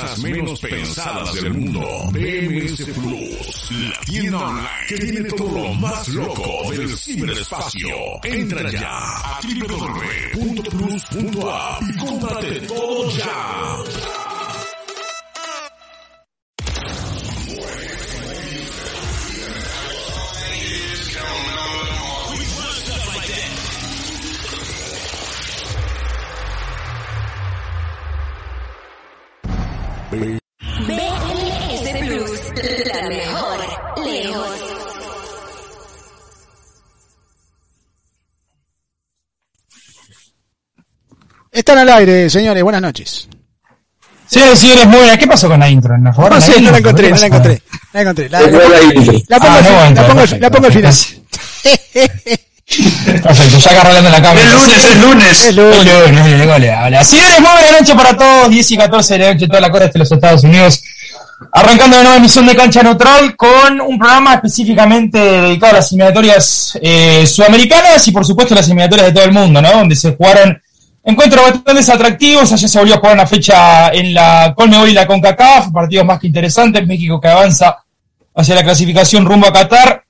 cosas menos pensadas del mundo. BMS Plus, la tienda online que tiene todo lo más loco del ciberespacio. Entra ya a www.plus.app y cómprate todo ya. Están al aire, señores, buenas noches. Sí, señores, muy buenas. ¿Qué pasó con la intro? ¿No, No sé, no la encontré, no la encontré. La encontré. La, la- la pongo, Ah, al no, la pongo al- perfecto, la pongo al final. Perfecto, ya agarrando la cámara. Es lunes, es lunes. Es lunes. Es lunes, es lunes, le habla. Señores, muy buenas noches para todos. 10 y 14 de la noche, toda la costa de los Estados Unidos. Arrancando de nueva emisión de Cancha Neutral con un programa específicamente dedicado a las eliminatorias eh, sudamericanas y por supuesto las eliminatorias de todo el mundo, ¿no? Donde se jugaron encuentros bastante atractivos. Ayer se volvió a jugar una fecha en la Colmebol y la CONCACAF, partidos más que interesantes. México que avanza hacia la clasificación rumbo a Qatar.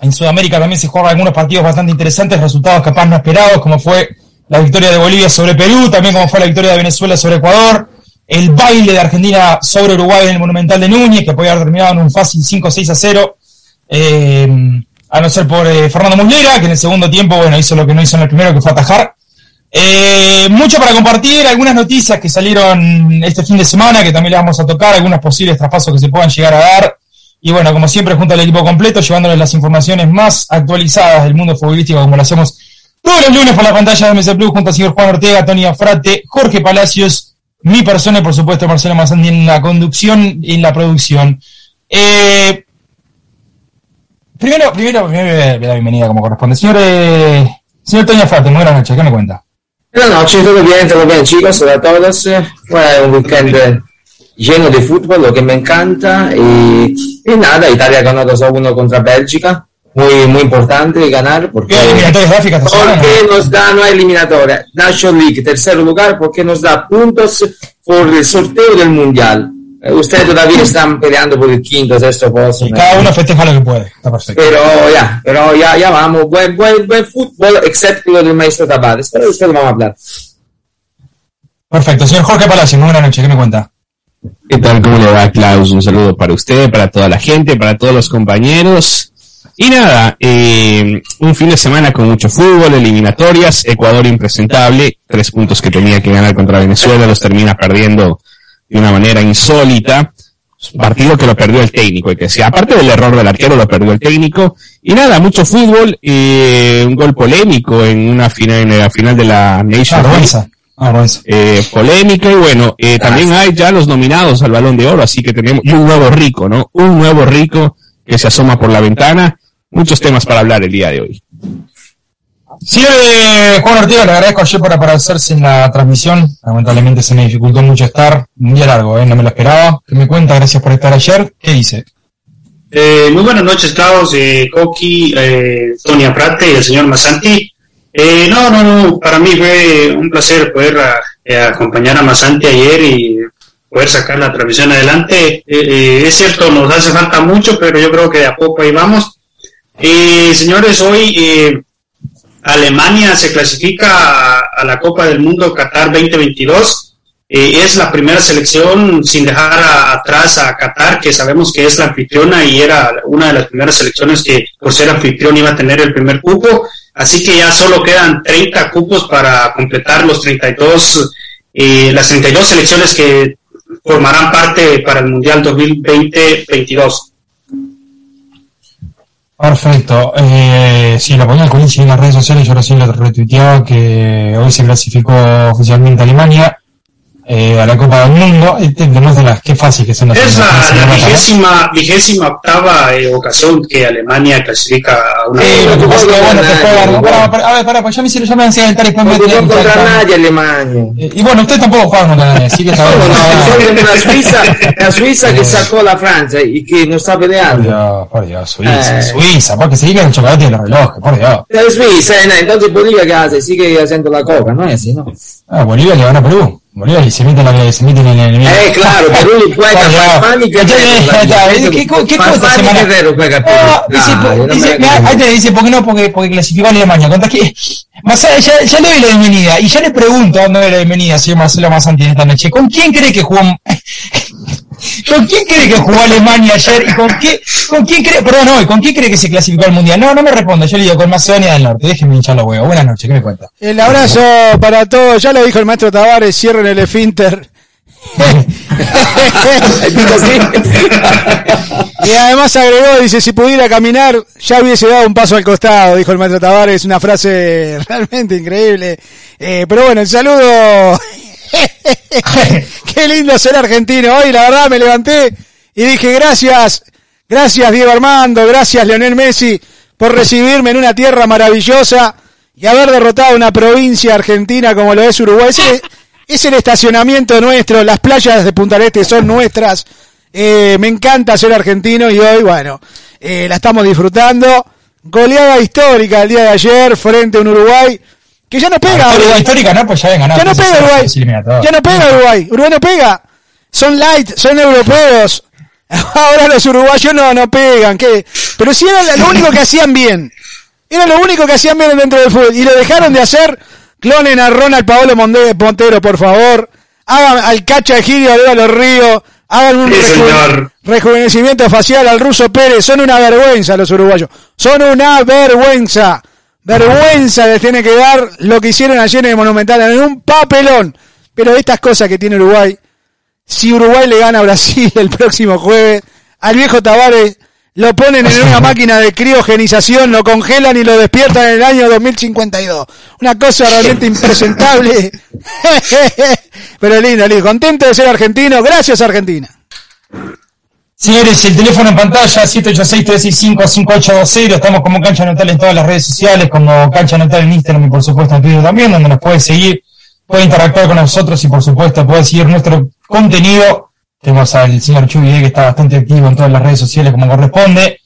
En Sudamérica también se juegan algunos partidos bastante interesantes, resultados capaz no esperados, como fue la victoria de Bolivia sobre Perú, también como fue la victoria de Venezuela sobre Ecuador, el baile de Argentina sobre Uruguay en el Monumental de Núñez, que podía haber terminado en un fácil 5-6 a 0, eh, a no ser por eh, Fernando Muslera, que en el segundo tiempo, bueno, hizo lo que no hizo en el primero, que fue atajar. Eh, mucho para compartir, algunas noticias que salieron este fin de semana, que también le vamos a tocar, algunos posibles traspasos que se puedan llegar a dar. Y bueno, como siempre, junto al equipo completo, llevándoles las informaciones más actualizadas del mundo futbolístico, como lo hacemos todos los lunes por la pantalla de MS Plus, junto al señor Juan Ortega, Tony Frate, Jorge Palacios, mi persona y por supuesto Marcelo Mazandi en la conducción y en la producción. Eh, primero, primero, primero la bienvenida como corresponde. Señor, eh, señor Tony Frate, muy buenas noches, ¿qué me cuenta? Buenas noches, todo bien, todo bien chicos, hola a todos. Fue un weekend lleno de fútbol, lo que me encanta. Y, y nada, Italia ganó 2 a 1 contra Bélgica. Muy, muy importante ganar porque, porque nos da, no hay eliminatoria, National League, tercer lugar, porque nos da puntos por el sorteo del Mundial. Eh, ustedes todavía están peleando por el quinto, sexto puesto. Y cada uno festeja lo que puede, está perfecto. Pero ya, pero ya, ya vamos, buen, buen, buen fútbol, excepto lo del maestro Tabares. Pero después lo vamos a hablar. Perfecto, señor Jorge Palacios, muy buenas noches, ¿qué me cuenta? ¿Qué tal? ¿Cómo le va, Klaus? Un saludo para usted, para toda la gente, para todos los compañeros. Y nada, eh, un fin de semana con mucho fútbol, eliminatorias, Ecuador impresentable, tres puntos que tenía que ganar contra Venezuela, los termina perdiendo de una manera insólita. Partido que lo perdió el técnico, y que sea, aparte del error del arquero, lo perdió el técnico. Y nada, mucho fútbol, eh, un gol polémico en una final, en la final de la Nation League eh, polémica y bueno, eh, también hay ya los nominados al Balón de Oro, así que tenemos y un nuevo rico, ¿no? Un nuevo rico que se asoma por la ventana. Muchos temas para hablar el día de hoy. Señor eh, Juan Ortega, le agradezco ayer por aparecerse en la transmisión. Lamentablemente se me dificultó mucho estar. Un día largo, ¿eh? no me lo esperaba. ¿Qué me cuenta? Gracias por estar ayer. ¿Qué dice? Eh, muy buenas noches, Klaus, eh, Coqui, eh, Tonia Prate y el señor Masanti. Eh, no, no, no, para mí fue un placer poder ah, eh, acompañar a Masanti ayer y poder sacar la transmisión adelante. Eh, es cierto, nos hace falta mucho, pero yo creo que de a poco ahí vamos. Señores, hoy Alemania se clasifica a, la Copa del Mundo Qatar 2022. eh, es la primera selección sin dejar atrás a Qatar, que sabemos que es la anfitriona y era una de las primeras selecciones que por ser anfitrión iba a tener el primer cupo. Así que ya solo quedan 30 cupos para completar los 32, eh, las 32 selecciones que formarán parte para el Mundial 2020-22. Perfecto. Eh, sí, lo ponía el en las redes sociales, yo recién lo retuiteaba que hoy se clasificó oficialmente Alemania eh, a la Copa del Mundo. Además de las qué fácil que son las Es la, vigésima, vigésima octava eh, ocasión que Alemania clasifica a una eh, lo que pasa que bueno, te juegan. Para, para, a ver, para, pues ya me hicieron, ya me han sido y después me contra nadie Alemania. Eh, y bueno, usted tampoco juega contra nadie, así que está no, no, la Suiza, la Suiza que sacó la Francia y que no está peleando. Por Dios, por Dios, Suiza, eh. Suiza, porque se diga el chocolate y el reloj, por Dios. Es Suiza, eh, entonces Bolivia qué hace, sigue haciendo la coca, no es así, ¿no? Ah, Bolivia le van a Perú. Bolívar y se meten, la, se meten en el enemigo. Eh, claro, Perú juega Farfán y Guerrero. ¿Qué cosa semana? Guerrero juega Perú. Dice, ahí te dice, ¿por qué no? Porque, porque clasificó a Alemania. ¿Contra qué? Más ya, ya le doy la bienvenida. Y ya le pregunto dónde doy la bienvenida, señor Marcelo Mazanti, esta noche. ¿Con quién cree que jugó? ¿Con quién cree que jugó Alemania ayer? ¿Y con, qué, quién cree, perdón, hoy, con quién cree que se clasificó al Mundial? No, no me responda, yo le digo con Macedonia del Norte. Déjeme hinchar los huevos. Buenas noches, ¿qué me cuenta? El abrazo para todos, ya lo dijo el maestro Tavares, cierren el esfínter. y además agregó, dice, si pudiera caminar, ya hubiese dado un paso al costado, dijo el maestro Tavares, una frase realmente increíble. Eh, pero bueno, el saludo Qué lindo ser argentino. Hoy la verdad me levanté y dije gracias, gracias Diego Armando, gracias Leonel Messi por recibirme en una tierra maravillosa y haber derrotado una provincia argentina como lo es Uruguay. es el estacionamiento nuestro, las playas de Punta Este son nuestras. Eh, me encanta ser argentino y hoy, bueno, eh, la estamos disfrutando. Goleada histórica el día de ayer frente a un Uruguay que ya no pega. Uruguay histórica, ¿no? Pues ya Ya no pega Uruguay. Ya no pega Uruguay. Uruguay no pega. Son light, son europeos. Ahora los uruguayos no, no pegan. ¿qué? Pero si era lo único que hacían bien. Era lo único que hacían bien dentro del fútbol. Y lo dejaron de hacer. Clonen a Ronald Paolo Montero, por favor. Hagan al Cacha Egidio a los Ríos. Hagan un rejuvenecimiento facial al ruso Pérez. Son una vergüenza los uruguayos. Son una vergüenza. Vergüenza les tiene que dar lo que hicieron ayer en el Monumental, en un papelón. Pero estas cosas que tiene Uruguay, si Uruguay le gana a Brasil el próximo jueves, al viejo Tavares lo ponen en una máquina de criogenización, lo congelan y lo despiertan en el año 2052. Una cosa realmente impresentable. Pero lindo, lindo. Contento de ser argentino. Gracias, Argentina. Señores, el teléfono en pantalla 786-365-5820. Estamos como Cancha Neutral en todas las redes sociales, como Cancha Neutral en Instagram y por supuesto en Twitter también, donde nos puede seguir, puede interactuar con nosotros y por supuesto puede seguir nuestro contenido. Tenemos al señor Chubi que está bastante activo en todas las redes sociales como corresponde.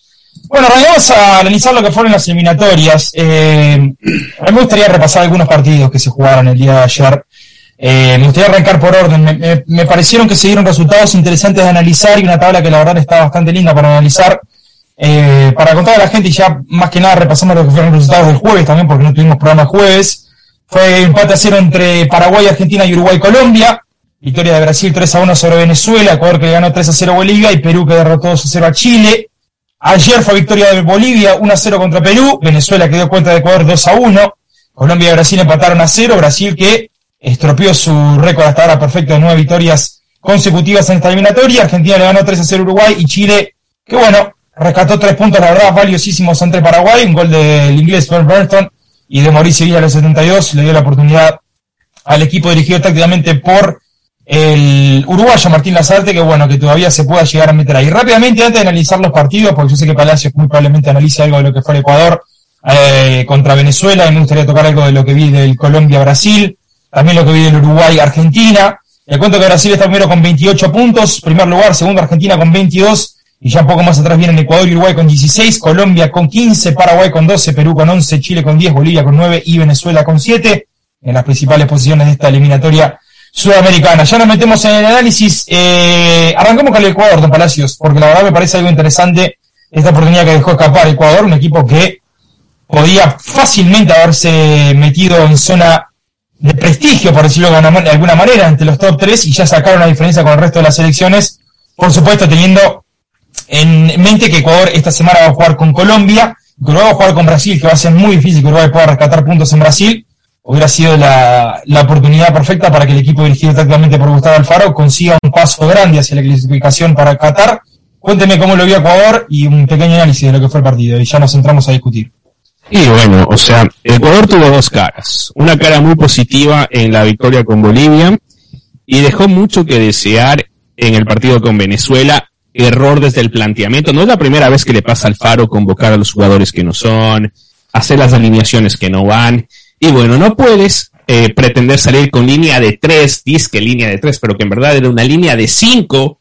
Bueno, vamos a analizar lo que fueron las eliminatorias. Eh, a mí me gustaría repasar algunos partidos que se jugaron el día de ayer. Eh, me gustaría arrancar por orden. Me, parecieron que se dieron resultados interesantes de analizar y una tabla que la verdad está bastante linda para analizar. Eh, para contar a la gente y ya más que nada repasamos lo que fueron los resultados del jueves también, porque no tuvimos programa jueves. Fue empate a cero entre Paraguay, Argentina y Uruguay, Colombia. Victoria de Brasil 3 a 1 sobre Venezuela, Ecuador que ganó 3 a 0 Bolivia y Perú que derrotó 2 a 0 a Chile. Ayer fue victoria de Bolivia 1 a 0 contra Perú, Venezuela que dio cuenta de Ecuador 2 a 1, Colombia y Brasil empataron a 0, Brasil que estropeó su récord hasta ahora perfecto de nueve victorias consecutivas en esta eliminatoria. Argentina le ganó 3 a 0 Uruguay y Chile, que bueno, rescató tres puntos, la verdad, valiosísimos ante Paraguay. Un gol del inglés Phil Burton y de Mauricio Villa a los 72 le dio la oportunidad al equipo dirigido tácticamente por el uruguayo Martín Lazarte, que bueno, que todavía se pueda llegar a meter ahí. Rápidamente, antes de analizar los partidos, porque yo sé que Palacios muy probablemente analice algo de lo que fue el Ecuador eh, contra Venezuela, y me gustaría tocar algo de lo que vi del Colombia-Brasil también lo que vive el Uruguay-Argentina. Le cuento que Brasil está primero con 28 puntos, primer lugar, segundo Argentina con 22, y ya un poco más atrás vienen Ecuador y Uruguay con 16, Colombia con 15, Paraguay con 12, Perú con 11, Chile con 10, Bolivia con 9 y Venezuela con 7, en las principales posiciones de esta eliminatoria sudamericana. Ya nos metemos en el análisis, eh, arrancamos con el Ecuador, don Palacios, porque la verdad me parece algo interesante esta oportunidad que dejó escapar Ecuador, un equipo que podía fácilmente haberse metido en zona de prestigio, por decirlo de alguna manera, entre los top 3 y ya sacaron la diferencia con el resto de las selecciones. Por supuesto, teniendo en mente que Ecuador esta semana va a jugar con Colombia, que va a jugar con Brasil, que va a ser muy difícil que Uruguay pueda rescatar puntos en Brasil. Hubiera sido la, la oportunidad perfecta para que el equipo dirigido tácticamente por Gustavo Alfaro consiga un paso grande hacia la clasificación para Qatar. Cuénteme cómo lo vio Ecuador y un pequeño análisis de lo que fue el partido y ya nos entramos a discutir. Y bueno, o sea, Ecuador tuvo dos caras. Una cara muy positiva en la victoria con Bolivia y dejó mucho que desear en el partido con Venezuela. Error desde el planteamiento. No es la primera vez que le pasa al Faro convocar a los jugadores que no son, hacer las alineaciones que no van. Y bueno, no puedes eh, pretender salir con línea de tres, disque línea de tres, pero que en verdad era una línea de cinco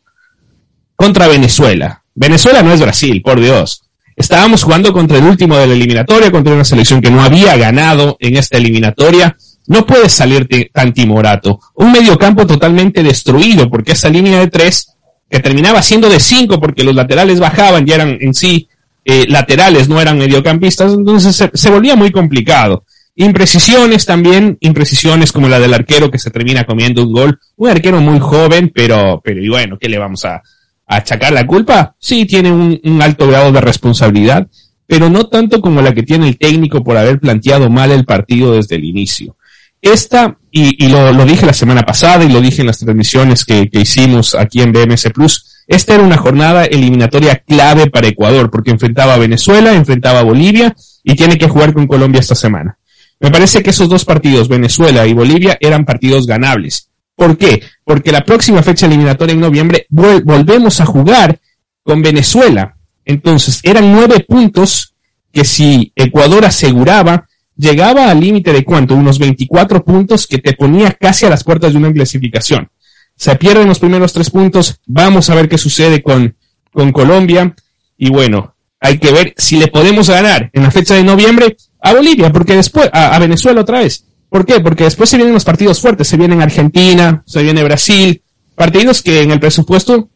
contra Venezuela. Venezuela no es Brasil, por Dios. Estábamos jugando contra el último de la eliminatoria, contra una selección que no había ganado en esta eliminatoria. No puedes salirte tan timorato. Un mediocampo totalmente destruido, porque esa línea de tres, que terminaba siendo de cinco, porque los laterales bajaban y eran en sí eh, laterales, no eran mediocampistas, entonces se, se volvía muy complicado. Imprecisiones también, imprecisiones como la del arquero que se termina comiendo un gol. Un arquero muy joven, pero, pero y bueno, ¿qué le vamos a, achacar la culpa, sí tiene un, alto grado de responsabilidad, pero no tanto como la que tiene el técnico por haber planteado mal el partido desde el inicio. Esta, y, lo, dije la semana pasada y lo dije en las transmisiones que, que hicimos aquí en BMS Plus, esta era una jornada eliminatoria clave para Ecuador, porque enfrentaba a Venezuela, enfrentaba a Bolivia y tiene que jugar con Colombia esta semana. Me parece que esos dos partidos, Venezuela y Bolivia, eran partidos ganables. ¿Por qué? Porque la próxima fecha eliminatoria en noviembre volvemos a jugar con Venezuela. Entonces, eran nueve puntos que si Ecuador aseguraba, llegaba al límite de cuánto, unos 24 puntos que te ponía casi a las puertas de una clasificación. Se pierden los primeros tres puntos, vamos a ver qué sucede con, con Colombia. Y bueno, hay que ver si le podemos ganar en la fecha de noviembre a Bolivia, porque después, a Venezuela otra vez. ¿Por qué? Porque después se vienen los partidos fuertes, se viene Argentina, se viene Brasil, partidos que en el presupuesto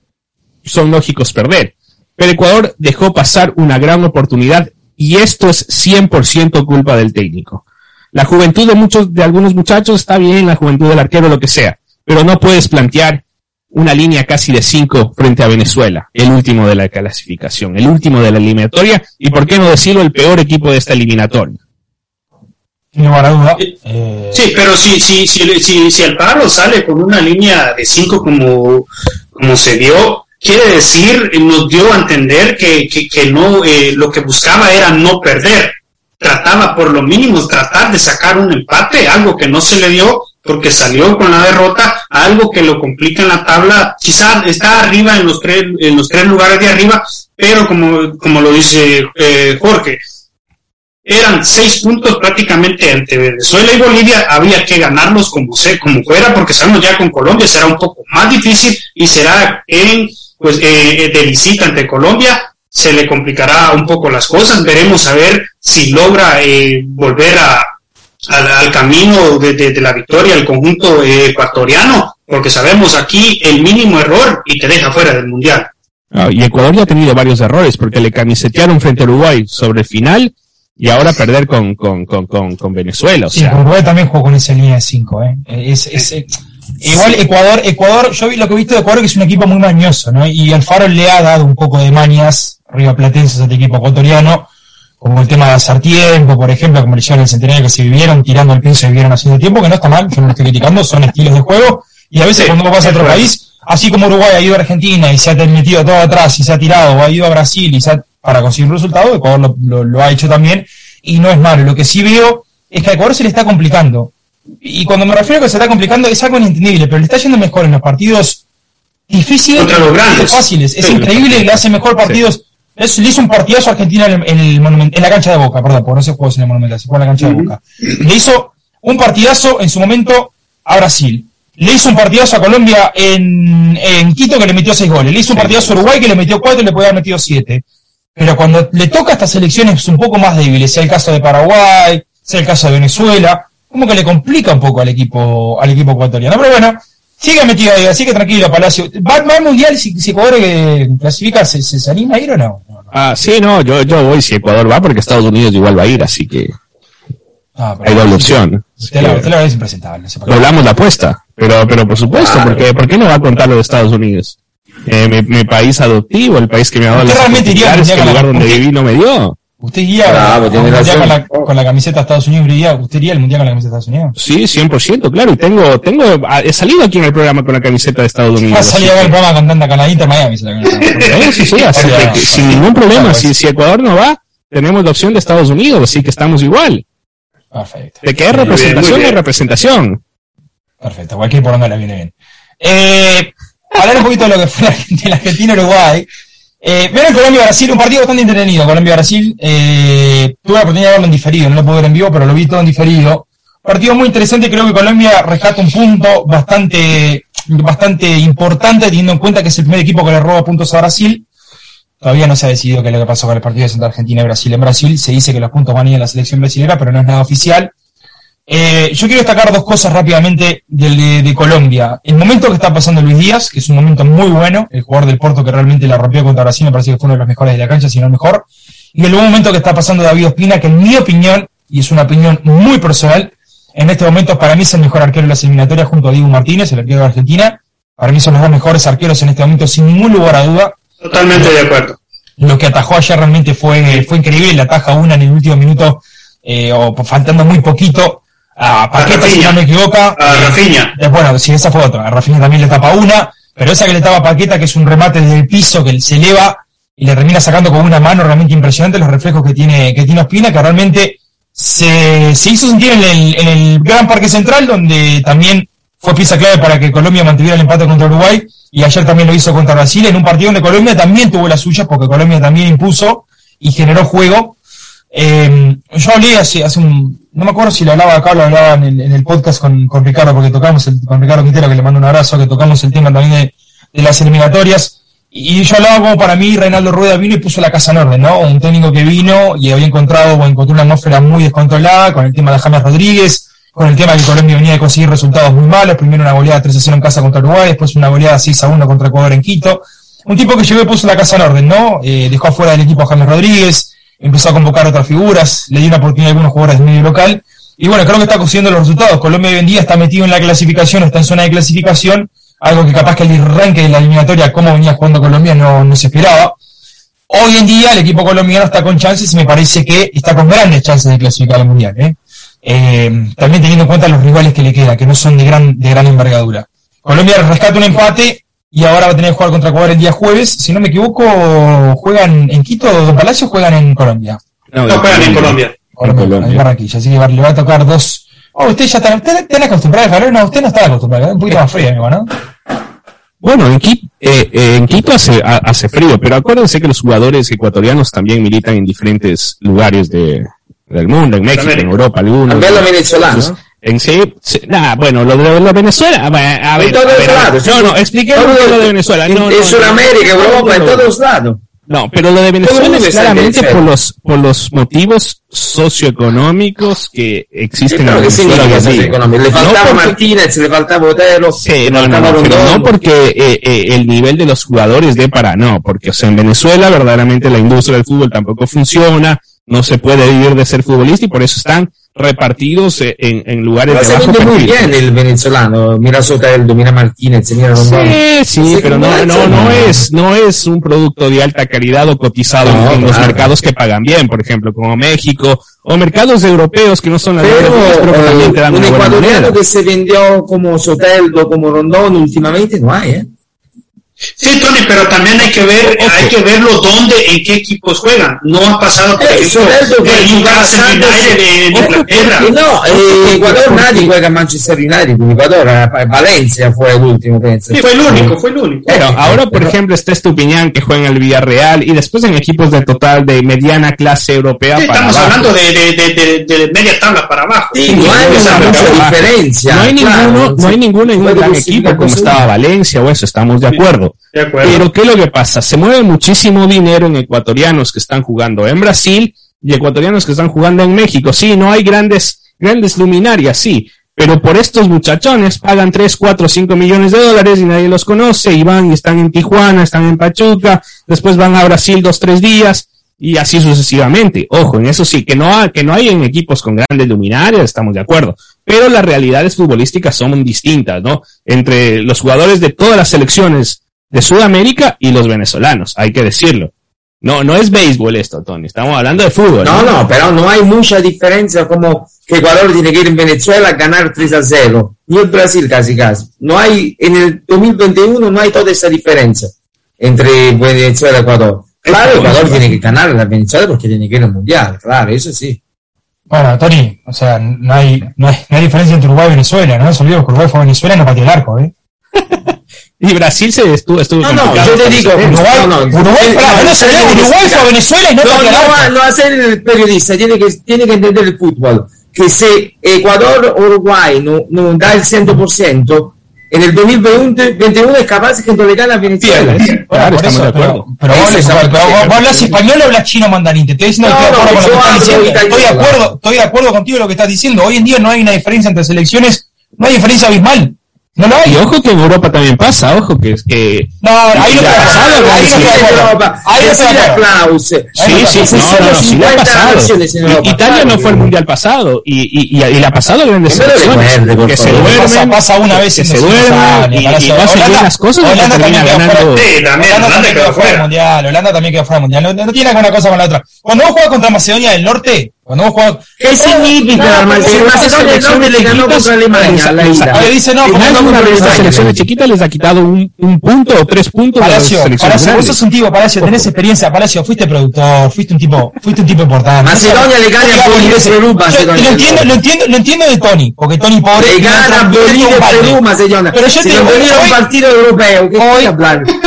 son lógicos perder. Pero Ecuador dejó pasar una gran oportunidad y esto es 100% culpa del técnico. La juventud de muchos, de algunos muchachos está bien, la juventud del arquero, lo que sea, pero no puedes plantear una línea casi de 5 frente a Venezuela, el último de la clasificación, el último de la eliminatoria y, por qué no decirlo, el peor equipo de esta eliminatoria. No duda. Eh, sí, pero si, si, si, si, si Alfaro sale con una línea de 5 como, como se dio, quiere decir, nos dio a entender que, que, no, eh, lo que buscaba era no perder. Trataba por lo mínimo tratar de sacar un empate, algo que no se le dio porque salió con la derrota, algo que lo complica en la tabla. Quizás está arriba en los tres, en los tres lugares de arriba, pero como, como lo dice eh, Jorge, eran seis puntos prácticamente entre Venezuela y Bolivia, había que ganarlos como, se, como fuera, porque sabemos ya con Colombia será un poco más difícil y será en, pues, eh, eh, de visita ante Colombia, se le complicará un poco las cosas, veremos a ver si logra eh, volver a, al, camino de, la victoria el conjunto ecuatoriano, porque sabemos aquí el mínimo error y te deja fuera del Mundial. Ah, y Ecuador ya ha tenido varios errores, porque le camisetearon frente a Uruguay sobre el final, y ahora perder con, con, con, con, Venezuela. O sí, Uruguay también jugó con esa línea de 5. ¿eh? Es, es, igual Ecuador, Ecuador, yo vi lo que he visto de Ecuador que es un equipo muy mañoso, ¿no? Y Alfaro le ha dado un poco de mañas platenses a este equipo ecuatoriano, como el tema de hacer tiempo, por ejemplo, como le hicieron el centenario que se vivieron tirando el piso y vivieron haciendo tiempo, que no está mal, yo no lo estoy criticando, son estilos de juego, y a veces cuando uno pasa a otro país, así como Uruguay ha ido a Argentina y se ha metido todo atrás y se ha tirado, o ha ido a Brasil y se ha para conseguir un resultado, Ecuador lo, ha hecho también, y no es malo. Lo que sí veo es que a Ecuador se le está complicando. Y cuando me refiero a que se está complicando es algo inentendible, pero le está yendo mejor en los partidos difíciles y fáciles. Es increíble, le hace mejor partidos. Es, le hizo un partidazo a Argentina en, el, en la cancha de Boca, perdón, porque no se juega en el Monumental, se juega en la cancha de Boca. Le hizo un partidazo en su momento a Brasil. Le hizo un partidazo a Colombia en, en Quito que le metió seis goles. Le hizo un partidazo a Uruguay que le metió cuatro y le podía haber metido siete. Pero cuando le toca a estas elecciones un poco más débiles, sea el caso de Paraguay, sea el caso de Venezuela, como que le complica un poco al equipo, al equipo ecuatoriano. Pero bueno, sigue metido ahí, así que tranquilo, Palacio. ¿Va, al Mundial si, si Ecuador eh, clasifica, ¿se, ¿se, anima a ir o no? Ah, sí, no, yo, yo voy si Ecuador va, porque Estados Unidos igual va a ir, así que... Ah, pero- Hay doble opción. Usted la, usted la es impresentable. No sé por qué. Doblamos la apuesta, pero, pero por supuesto, Claro. porque, ¿por qué no va a contar lo de Estados Unidos? Eh, mi, mi país adoptivo, el país que me ha dado ¿Usted realmente iría que el Mundial lugar con la- donde viví no me dio. ¿Usted iría con la, con la camiseta de Estados Unidos? iría- ¿Usted iría al mundial con la camiseta de Estados Unidos? Sí, 100%, claro, y tengo, tengo, ah, he salido aquí en el programa con la camiseta de Estados Unidos. Va a salir a ver el programa cantando canadita Miami. la- Eh, sí, sí, así que- que sin ningún problema, si, si Ecuador no va, tenemos la opción de Estados Unidos, así que estamos igual. Perfecto. De que muy representación, hay representación. Perfecto, cualquier por donde la viene bien. Eh, hablar un poquito de lo que fue Argentina, Argentina-Uruguay. Eh, vieron Colombia-Brasil, un partido bastante entretenido. Colombia-Brasil, eh, tuve la oportunidad de verlo en diferido, no lo pude ver en vivo, pero lo vi todo en diferido. Partido muy interesante, creo que Colombia rescata un punto bastante, bastante importante, teniendo en cuenta que es el primer equipo que le roba puntos a Brasil. Todavía no se ha decidido qué es lo que pasó con el partido entre Argentina y Brasil. En Brasil se dice que los puntos van a ir a la selección brasileña, pero no es nada oficial. Eh, yo quiero destacar dos cosas rápidamente del- de, de Colombia. El momento que está pasando Luis Díaz, que es un momento muy bueno, el jugador del Porto que realmente la rompió contra Brasil, me parece que fue uno de los mejores de la cancha, si no el mejor. Y el buen momento que está pasando David Ospina, que en mi opinión, y es una opinión muy personal, en este momento para mí es el mejor arquero de las eliminatorias junto a Diego Martínez, el arquero de Argentina. Para mí son los dos mejores arqueros en este momento, sin ningún lugar a duda. Totalmente de acuerdo. Lo que atajó ayer realmente fue, fue increíble. Le ataja una en el último minuto, eh, o faltando muy poquito, a Paqueta, si no me equivoco. A Eh, Rafinha. eh, bueno, sí, esa fue otra. A Rafinha también le tapa una, pero esa que le tapa a Paqueta, que es un remate desde el piso, que se eleva y le termina sacando con una mano realmente impresionante los reflejos que tiene, que tiene Ospina, que realmente se, se hizo sentir en el, en el Gran Parque Central, donde también fue pieza clave para que Colombia mantuviera el empate contra Uruguay, y ayer también lo hizo contra Brasil, en un partido donde Colombia también tuvo las suyas, porque Colombia también impuso y generó juego. Eh, yo hablé hace, hace un, no me acuerdo si lo hablaba acá o lo hablaba en el, en el podcast con, con Ricardo, porque tocamos el, con Ricardo Quintero, que le mando un abrazo, que tocamos el tema también de, las eliminatorias. Y yo hablaba como para mí, Reinaldo Rueda vino y puso la casa en orden, ¿no? Un técnico que vino y había encontrado o encontró una atmósfera muy descontrolada con el tema de James Rodríguez, con el tema de que Colombia venía de conseguir resultados muy malos, primero una goleada 3 a 0 en casa contra Uruguay, después una goleada 6 a 1 contra Ecuador en Quito. Un tipo que llegó y puso la casa en orden, ¿no? Eh, dejó afuera del equipo a James Rodríguez, empezó a convocar otras figuras, le dio una oportunidad a algunos jugadores de medio local. Y bueno, creo que está consiguiendo los resultados. Colombia hoy en día está metido en la clasificación, está en zona de clasificación, algo que capaz que el arranque de la eliminatoria, como venía jugando Colombia, no, no se esperaba. Hoy en día el equipo colombiano está con chances y me parece que está con grandes chances de clasificar al Mundial. ¿eh? Eh, también teniendo en cuenta los rivales que le queda, que no son de gran, de gran envergadura. Colombia rescata un empate y ahora va a tener que jugar contra Ecuador el día jueves. Si no me equivoco, juegan en Quito, Don Palacio juegan en Colombia. No, No juegan en Colombia. Colombia, Colombia. en Barranquilla, así que le va a tocar dos. Oh, usted ya está, usted está acostumbrado al calor, no, usted no está acostumbrado, es un poquito más frío, amigo, ¿no? Bueno, en Quito, eh, eh, en Quito hace, ha- hace frío, pero acuérdense que los jugadores ecuatorianos también militan en diferentes lugares de, del mundo, en México, en. Europa, algunos. También los venezolanos. En sí, sí, nah, bueno, lo de, lo de Venezuela, a ver, a ver, lados, sí. no, no, expliquemos lo de Venezuela. En, No, no, en no, Sudamérica, no, Europa, en no, no. todos lados. No, pero lo de Venezuela es claramente por sí. los, por los motivos socioeconómicos que Sí, existen pero en ¿qué Venezuela? Le No faltaba porque- Martínez, le faltaba Otero, Sí, le no, no, faltaba no, pero no porque eh, eh, el nivel de los jugadores dé para, no, porque o sea, en Venezuela verdaderamente la industria del fútbol tampoco funciona, no se puede vivir de ser futbolista y por eso están repartidos eh, en, en lugares Pero de se bajo vende muy bien el venezolano. Mira Soteldo, mira Martínez, mira Rondón. Sí, sí, pero no, no, no es, no es un producto de alta calidad o cotizado No, en los claro. mercados que pagan bien, por ejemplo, como México, o mercados europeos que no son las Pero, grandes pero que eh, también te dan un una buena ecuatoriano que se vendió como Soteldo, como Rondón últimamente, no hay, ¿eh? Sí, Tony, pero también hay que ver, hay que verlo dónde, en qué equipos juegan. No ha pasado, por Eh, ejemplo, que el United en Inglaterra. no, eh, Ecuador nadie juega Manchester United, en Ecuador, Valencia fue el último, pienso. Sí, fue el único, fue el único. Pero ahora, por pero- ejemplo, está Estupiñán que juega en el Villarreal y después en equipos de total de mediana clase europea Sí, para estamos abajo. hablando de, de, de, de, de media tabla para abajo. Sí, no hay mucha diferencia. No hay claro, ninguno, no hay ninguno en un gran equipo como estaba Valencia o eso, estamos de Pero ¿qué es lo que pasa? Se mueve muchísimo dinero en ecuatorianos que están jugando en Brasil y ecuatorianos que están jugando en México. Sí, no hay grandes, grandes luminarias, sí. Pero por estos muchachones pagan 3, 4, 5 millones de dólares y nadie los conoce y van y están en Tijuana, están en Pachuca, después van a Brasil dos, tres días y así sucesivamente. Ojo, en eso sí, que no, ha- que no hay en equipos con grandes luminarias, estamos de acuerdo. Pero las realidades futbolísticas son distintas, ¿no? Entre los jugadores de todas las selecciones de Sudamérica y los venezolanos, hay que decirlo. No, no es béisbol esto, Tony, estamos hablando de fútbol. No, no, pero no hay mucha diferencia como que Ecuador tiene que ir en Venezuela a ganar 3 a 0. Ni el Brasil casi casi. No hay, en el 2021 no hay toda esa diferencia entre Venezuela y Ecuador. Claro, Ecuador tiene que ganar a Venezuela porque tiene que ir al Mundial, claro, eso sí. Bueno, Tony, o sea, no hay, no hay, no hay diferencia entre Uruguay y Venezuela, ¿no? Se olvidó que Uruguay fue a Venezuela y no pateó el arco, ¿eh? Y Brasil se estuvo, estuvo No, no, yo te digo. Uruguay, no, no, Uruguay, eh, no, no no, no, Uruguay no, fue a Venezuela y no No, no, no ser el periodista, tiene que, tiene que entender el fútbol. Que si Ecuador o Uruguay no, no da el 100%, en el 2021 es capaz que no le gana a Venezuela. Bueno, Claro, estamos eso, de pero, acuerdo. pero, vos, pero, pero vos- vos hablas español o hablas chino mandarín. Te estoy diciendo que No, estoy de acuerdo no, diciendo. Estoy de acuerdo, estoy de acuerdo contigo en lo que estás diciendo. Hoy en día no hay una diferencia entre selecciones, no hay diferencia abismal. No hay. Y ojo que en Europa también pasa, ojo que es que No, ahí no de acuerdo. Ahí no acuerdo. Ahí no. Klaus. Sí, sí, no, no, no, no, sí ha 50 pasado. Europa, Italia no fue al mundial pasado y, y, y, y le ha pasado grandes No selecciones que se duermen, Pasa, una vez que en se 200 duermen y, y no hacen las cosas y termina ganando. Holanda Holanda también quedó fuera del mundial. Holanda también quedó fuera del mundial. No, no tiene que ver una cosa con la otra. Cuando vos jugás contra Macedonia del Norte, cuando vos jugás. ¿Qué significa? No, porque Macedonia del Norte le ganó contra Alemania, la ida. Dice no, porque no contra contra Esta Alemania. selección chiquita les ha quitado un, un punto o tres puntos a las Palacio, selecciones Palacio, vos sos un tipo, Palacio, tenés experiencia, Palacio, fuiste productor, fuiste un tipo, fuiste un tipo importante. Macedonia le gana a Bolivia Perú, Macedonia Lo entiendo, lo entiendo, lo entiendo de Tony, porque Tony pobre. Le gana otro- Bolivia. Perú, Macedonia. Pero yo si te digo, un partido europeo, ¿qué hoy-?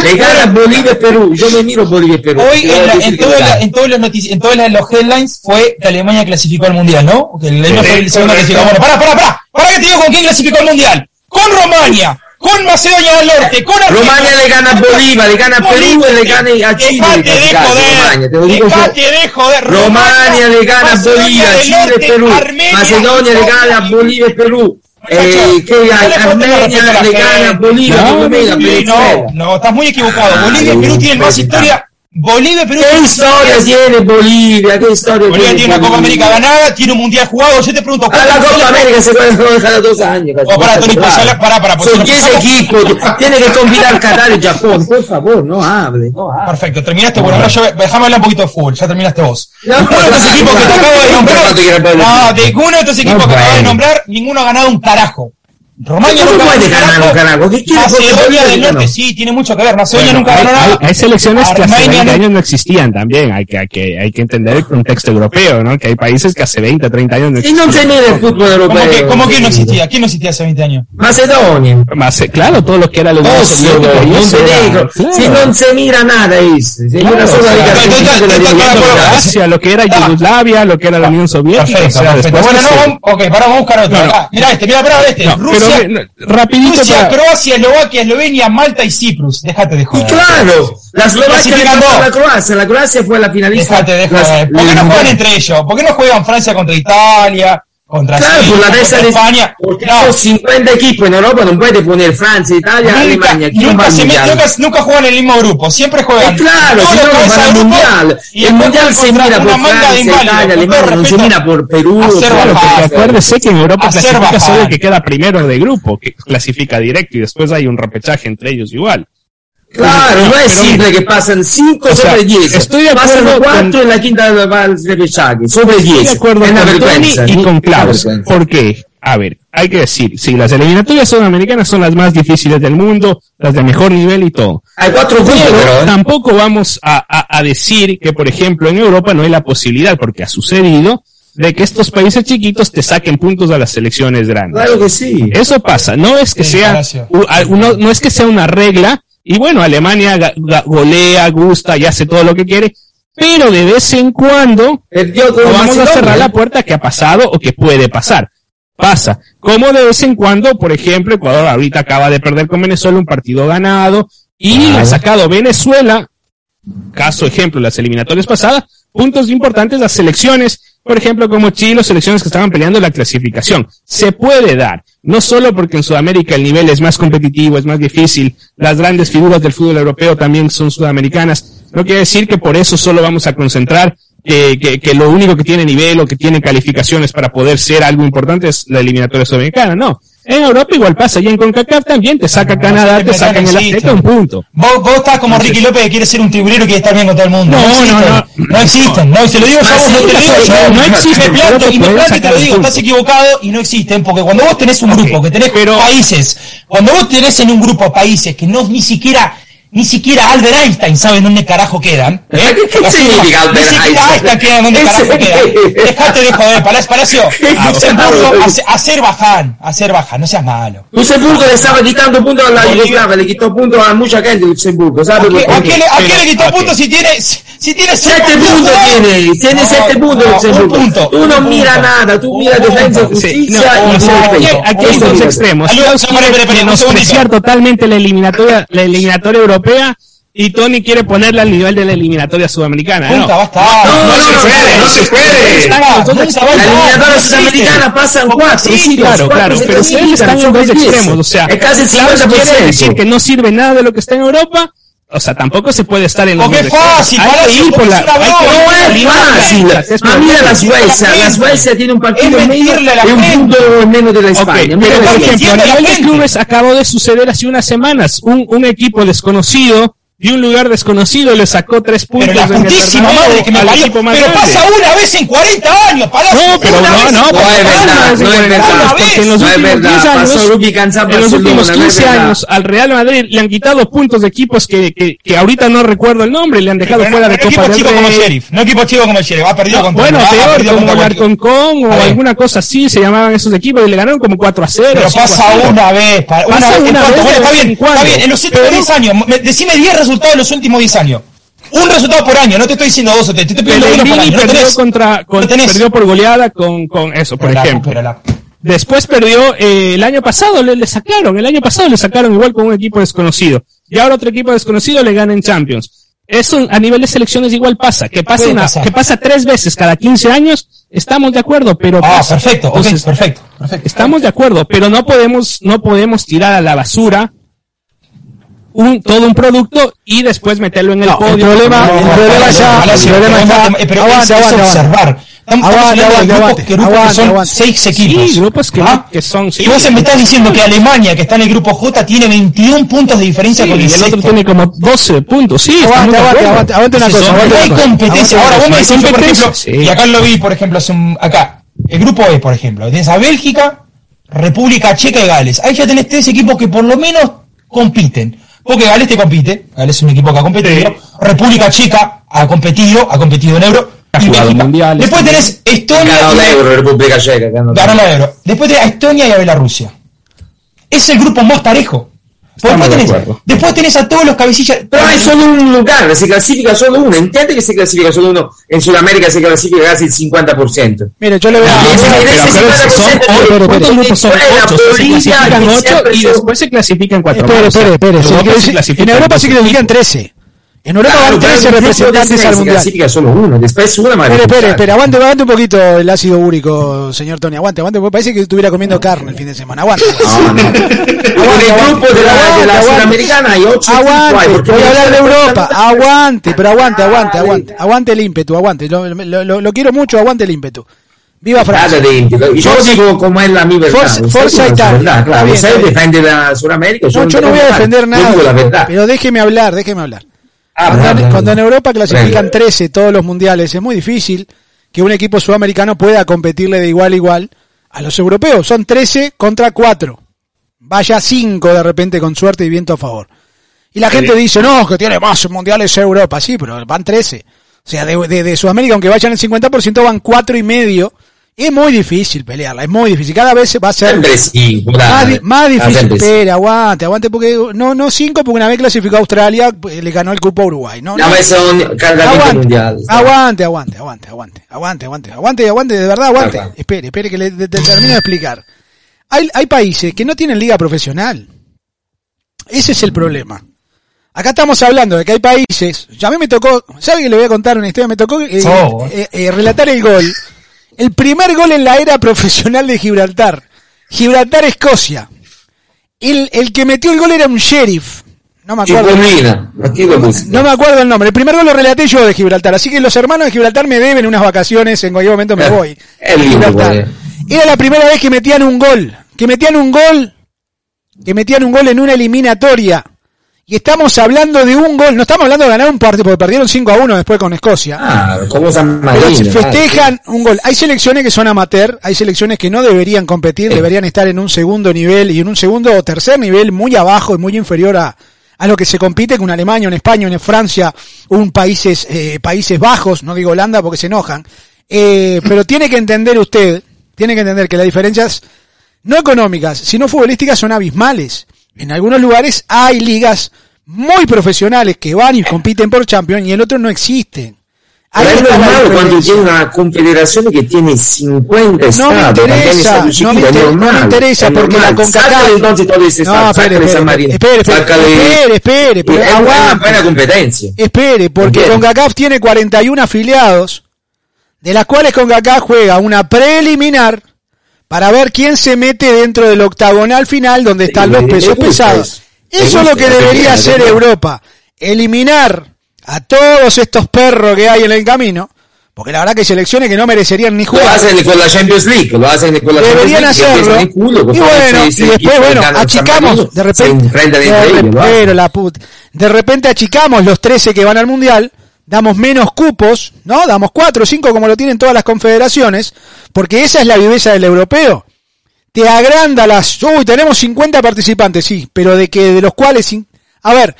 Le gana Bolivia Perú. Yo me miro Bolivia Perú. Hoy en, todas le la- gana. en todos los headlines fue que Alemania clasificó al mundial, ¿no? Que Alemania fue el segundo clasificado. Bueno, pará, pará, pará. Pará que te digo con quién clasificó al mundial. Con Romania, con Macedonia del Norte, con Argentina. Romania le gana a Bolivia, le gana a Perú le gana a Chile. Dejate de joder. te lo digo yo. Dejate de joder. Romania le gana a del Chile, Perú. Macedonia le gana a Bolivia y Perú. Eh, que le Armenia gana a. Bolivia, No, no, estás muy equivocado. Bolivia y Perú tienen más historia. Bolivia Perú ¿Qué historia tiene Bolivia? ¿Qué historia Bolivia tiene una Copa América ganada, tiene un mundial jugado. Yo te pregunto, A la Copa América se puede jugar cada dos años. Oh, pará, Tony, pues, pues, Son si 10 nos pasamos- equipos. Tiene que combinar Qatar y Japón. Por favor, no hable. No hable. Perfecto, terminaste. Bueno, ahora yo, déjame hablar un poquito de fútbol. Ya terminaste vos. No, Ninguno de estos equipos que te no, acabo de nombrar. no ninguno de estos equipos que acabo de nombrar, ninguno ha ganado un carajo. Romania ¿Cómo nunca puede ganar carajo? ¿Qué quiere? Macedonia del. Norte, sí, tiene mucho que ver. Macedonia nunca ganó nada. hay- selecciones que hace Armenia 20 no- años no existían también, hay que, hay que, hay que entender el contexto europeo, ¿no? Que hay países que hace 20, 30 años no Y no se existían. mide el fútbol europeo. ¿Cómo que, no existía? ¿Quién no existía hace 20 años? Macedonia. Claro, todo lo que era la Unión Soviética si non se mira nada mira Soviética. Asia, lo que era Ah. Yugoslavia, lo que era la Unión Soviética, perfecto. después Bueno, no, ok, pará, vamos a buscar otro. No, no. Acá, mirá este, mirá, mirá este. No, Rusia, pero no, rapidito Rusia, para- Croacia, Eslovaquia, Eslovenia, Malta y Cyprus. Déjate de Y joder. claro, la Eslovaquia le Clasifican ganó a la. Croacia, la Croacia fue la finalista. Déjate de joder. ¿Por qué no juegan entre ellos? ¿Por qué no juegan Francia contra Italia? Contra Claro, Suiza, por la contra testa de España. Porque No, son 50 equipos en Europa, no puede poner Francia, Italia, nunca, Alemania. ¿Quién va nunca, se met- nunca, nunca juegan en el mismo grupo. Siempre juegan. Eh, claro, si no, van al mundial. y El mundial se mira por Francia. Italia, Alemania, no se mira por Perú. claro. Porque acuérdese que en Europa clasifica solo el que queda primero de grupo, que clasifica directo y después hay un repechaje entre ellos igual. Claro, no es Pero simple que pasan 5 o sea, sobre 10. estoy de Pasan acuerdo 4 con- en la quinta va al repechaje, sobre 10. Estoy de acuerdo es una con vergüenza. Tony y con Klaus. ¿Por qué? A ver, hay que decir, sí, las eliminatorias sudamericanas son las más difíciles del mundo, las de mejor nivel y todo. Hay 4 grupos, Pero pero. tampoco vamos a, a- a decir que, por ejemplo, en Europa no hay la posibilidad, porque ha sucedido, de que estos países chiquitos te saquen puntos a las selecciones grandes. Claro que sí. Eso pasa, no es que Sí, sea Palacio. u- a- uno- no es que sea una regla y bueno, Alemania golea, gusta y hace todo lo que quiere, pero de vez en cuando no vamos a cerrar la puerta que ha pasado o que puede pasar. Pasa. Como de vez en cuando, por ejemplo, Ecuador ahorita acaba de perder con Venezuela un partido ganado y ha sacado Venezuela, caso ejemplo, las eliminatorias pasadas, puntos importantes las selecciones, por ejemplo, como Chile, selecciones que estaban peleando la clasificación. Se puede dar, no solo porque en Sudamérica el nivel es más competitivo, es más difícil, las grandes figuras del fútbol europeo también son sudamericanas, no quiere decir que por eso solo vamos a concentrar que, que, lo único que tiene nivel o que tiene calificaciones para poder ser algo importante es la eliminatoria sudamericana, no. En Europa igual pasa, y en CONCACAF también te saca Canadá, te saca en el Azteca un punto. Vos, vos estás como Ricky López que quiere ser un tiburero y quiere estar bien con todo el mundo. No, no, no. No existen. No, y te lo digo yo, vos, no te lo digo yo. No existen, Me planto y me planto y te lo digo, estás equivocado y no existen, porque cuando vos tenés un grupo, que tenés países, cuando vos tenés en un grupo países que no ni siquiera ni siquiera Albert Einstein sabe dónde carajo quedan. ¿eh? ¿Qué Así, significa Ni Albert siquiera Einstein? Einstein queda donde ¿En carajo serio? queda. Dejate de joder, Palacio, Palacio. Ah, Luxemburgo, Azerbaiyán, Azerbaiyán, no seas malo. Luxemburgo le estaba quitando puntos a la Yugoslavia, le quitó puntos a mucha gente Luxemburgo, ¿sabe ¿A por qué, qué? a qué le, a qué le quitó puntos si tiene, si tiene Siete puntos tiene, tiene No, siete puntos no, Luxemburgo. un punto, Tú no miras punto. nada, tú miras defensa, justicia no, y aquí, hay dos extremos. Menospreciar totalmente la eliminatoria, la eliminatoria europea y Tony quiere ponerla al nivel de la eliminatoria sudamericana. Punta, No. basta. No, no, se puede, no se puede. Están los dos extremos. La eliminatoria sudamericana pasan cuatro, Sí, claro, claro, pero ustedes están en dos extremos, o sea, es casi quiere decir 50%. que no sirve nada de lo que está en Europa, o sea, tampoco se puede estar en los ¡Qué fácil! Hay que ir por la... No es fácil. Ah, mira la Suecia. La Suecia tiene un partido menos, un punto menos de la España. pero, por ejemplo, a nivel de clubes acabó de suceder hace unas semanas. Un, un equipo desconocido de un lugar desconocido le sacó tres puntos Pero la putísima madre que me al parió. equipo más Pero grande. pasa una vez en 40 años, Palacio. No, pero Una no, no, 40 No es porque verdad, no es porque verdad. en los No últimos verdad, 10 años, en los últimos no es 15 verdad. años al Real Madrid le han quitado puntos de equipos que, que, que ahorita no recuerdo el nombre, le han dejado Pero fuera no, de no Copa equipo del chico como. Sheriff. No equipo chico como el Sheriff. Ha perdido No, contra bueno, peor, perdido como el Alconcón o alguna cosa así se llamaban esos equipos y le ganaron como 4 a 0. Pero 5 a pasa 0. una vez. Una Pasa vez. está bien. Está bien. En los últimos Pero- 10 años. me- Decime 10 resultados en los últimos 10 años. Un resultado por año. No te estoy diciendo dos o tres. Te estoy pidiendo uno por. No perdió tenés. contra, con- No tenés. perdió por goleada con, con eso, por Pero ejemplo. la- Después perdió eh, el año pasado, le, le sacaron, el año pasado le sacaron igual con un equipo desconocido. Y ahora otro equipo desconocido le gana en Champions. Eso a nivel de selecciones igual pasa, que pasa, una- que pasa tres veces cada 15 años, estamos de acuerdo, pero Ah, pasa. perfecto. Entonces, perfecto. Perfecto. Estamos de acuerdo, pero no podemos, no podemos tirar a la basura un, todo un producto y después meterlo en el No, el podio. problema- No, el problema ya- el problema Eh, pero Aguante, es, observar. Grupos, aguante. que, grupos son seis equipos. Sí, grupos que, ¿Ah? que son... sí. Y vos me estás diciendo que Alemania, que está en el grupo J, tiene 21 puntos de diferencia Sí, con y el el otro tiene como 12 puntos. Sí, acuerdo. aguante, aguante una cosa, No hay competencia. Ahora, vos me decís, por ejemplo, y acá lo vi, por ejemplo, hace un, acá, el grupo E, por ejemplo, tienes a Bélgica, República Checa y Gales. Ahí ya tenés tres equipos que por lo menos compiten. Porque Gales te compite, Gales es un equipo que ha competido, República Checa ha competido, ha competido en Euro, Ha y jugado mundiales Después tenés Estonia Ganó la Euro, República Checa. ganó la Euro. Después tenés a Estonia y a Bielorrusia. Es el grupo más parejo. Después tenés, a todos los cabecillas. Pero hay solo un lugar, se clasifica solo uno. Entiende que se clasifica solo uno. En Sudamérica se clasifica casi el 50%. Mira, yo le voy a son Se clasifican 8 y después se clasifican 4. En Europa se clasifican 13. En Europa Claro, van pero 13 el grupo representantes al mundial. clasifica solo uno. Después una más. Espere, espere, espere, aguante, aguante un poquito el ácido úrico, señor Tony, aguante, aguante, porque parece que estuviera comiendo carne el fin de semana, aguante. No, no. En el grupo de la, de la aguante. Sudamericana hay ocho. Aguante, voy a hablar de Europa, aguante, pero aguante, aguante, aguante, aguante el ímpetu, aguante, lo, lo- lo- lo quiero mucho, aguante el ímpetu. Viva Francia. de. Yo Forza- digo como es la mi verdad. Forza- Forza Italia. verdad, Claro, bien, usted defiende la Sudamérica. No, yo no voy a defender Yo nada, pero déjeme hablar, déjeme hablar. Ah, Cuando, en Europa clasifican Venga. 13 todos los mundiales, es muy difícil que un equipo sudamericano pueda competirle de igual a igual a los europeos. Son 13 contra 4. Vaya 5 de repente con suerte y viento a favor. Y la gente dice, no, que tiene más mundiales Europa. Sí, pero van 13. O sea, de, de- de Sudamérica, aunque vayan el 50%, van cuatro y medio. Es muy difícil pelearla, es muy difícil. Cada vez va a ser sí. más, puta, di- más difícil. Espera, aguante, aguante, porque no, no 5, porque una vez clasificó a Australia, pues, le ganó el cupo a Uruguay. No, no. ves, son cargamento Aguante, mundial. aguante, aguante, aguante, aguante, aguante, aguante, aguante, aguante, de verdad, aguante. Espere, espere que le de- de- termino de explicar. Hay, hay países que no tienen liga profesional. Ese es el problema. Acá estamos hablando de que hay países, ya a mí me tocó, ¿sabe que le voy a contar una historia? Me tocó eh, Oh. eh, eh, relatar el gol. El primer gol en la era profesional de Gibraltar. Gibraltar-Escocia. El, el que metió el gol era un sheriff. No me acuerdo. No me acuerdo el nombre. El primer gol lo relaté yo de Gibraltar. Así que los hermanos de Gibraltar me deben unas vacaciones. En cualquier momento me voy. Gibraltar. pues. Era la primera vez que metían un gol. Que metían un gol. Que metían un gol en una eliminatoria. Y estamos hablando de un gol. No estamos hablando de ganar un partido, porque perdieron 5 a 1 después con Escocia. Ah, como San Pero Marino. se festejan un gol. Hay selecciones que son amateur, hay selecciones que no deberían competir, deberían estar en un segundo nivel y en un segundo o tercer nivel muy abajo y muy inferior a, a lo que se compite con Alemania, en España, en Francia, un países, eh, países bajos, no digo Holanda porque se enojan. Eh, pero tiene que entender usted, tiene que entender que las diferencias no económicas, sino futbolísticas son abismales. En algunos lugares hay ligas muy profesionales que van y compiten por Champions y en otros no existen. Ahí Pero es está la normal cuando tiene una confederación que tiene 50 No me estados, también interesa, no me, chiquitos, inter- es no me normal, interesa es porque la normal. CONCACAF... Sácale entonces todo ese No, espere, espere, San Marino, espere, espere, Es una buena competencia. Espere, porque. CONCACAF tiene 41 afiliados, de las cuales CONCACAF juega una preliminar para ver quién se mete dentro del octagonal final donde están los pesos pesados. eso. Es lo que lo debería hacer. Europa. Eliminar a todos estos perros que hay en el camino, porque la verdad que selecciones que no merecerían ni Lo jugar. hacen con la Champions League, lo hacen con la Deberían Champions League, hacerlo. culo, y bueno, y después, bueno, achicamos, de repente, de ellos, lo pero la de repente achicamos los 13 que van al mundial, damos menos cupos, ¿no? Damos 4 o 5 como lo tienen todas las confederaciones, porque esa es la viveza del europeo. Te agranda las, uy, tenemos 50 participantes, sí, pero de que de los cuales, a ver,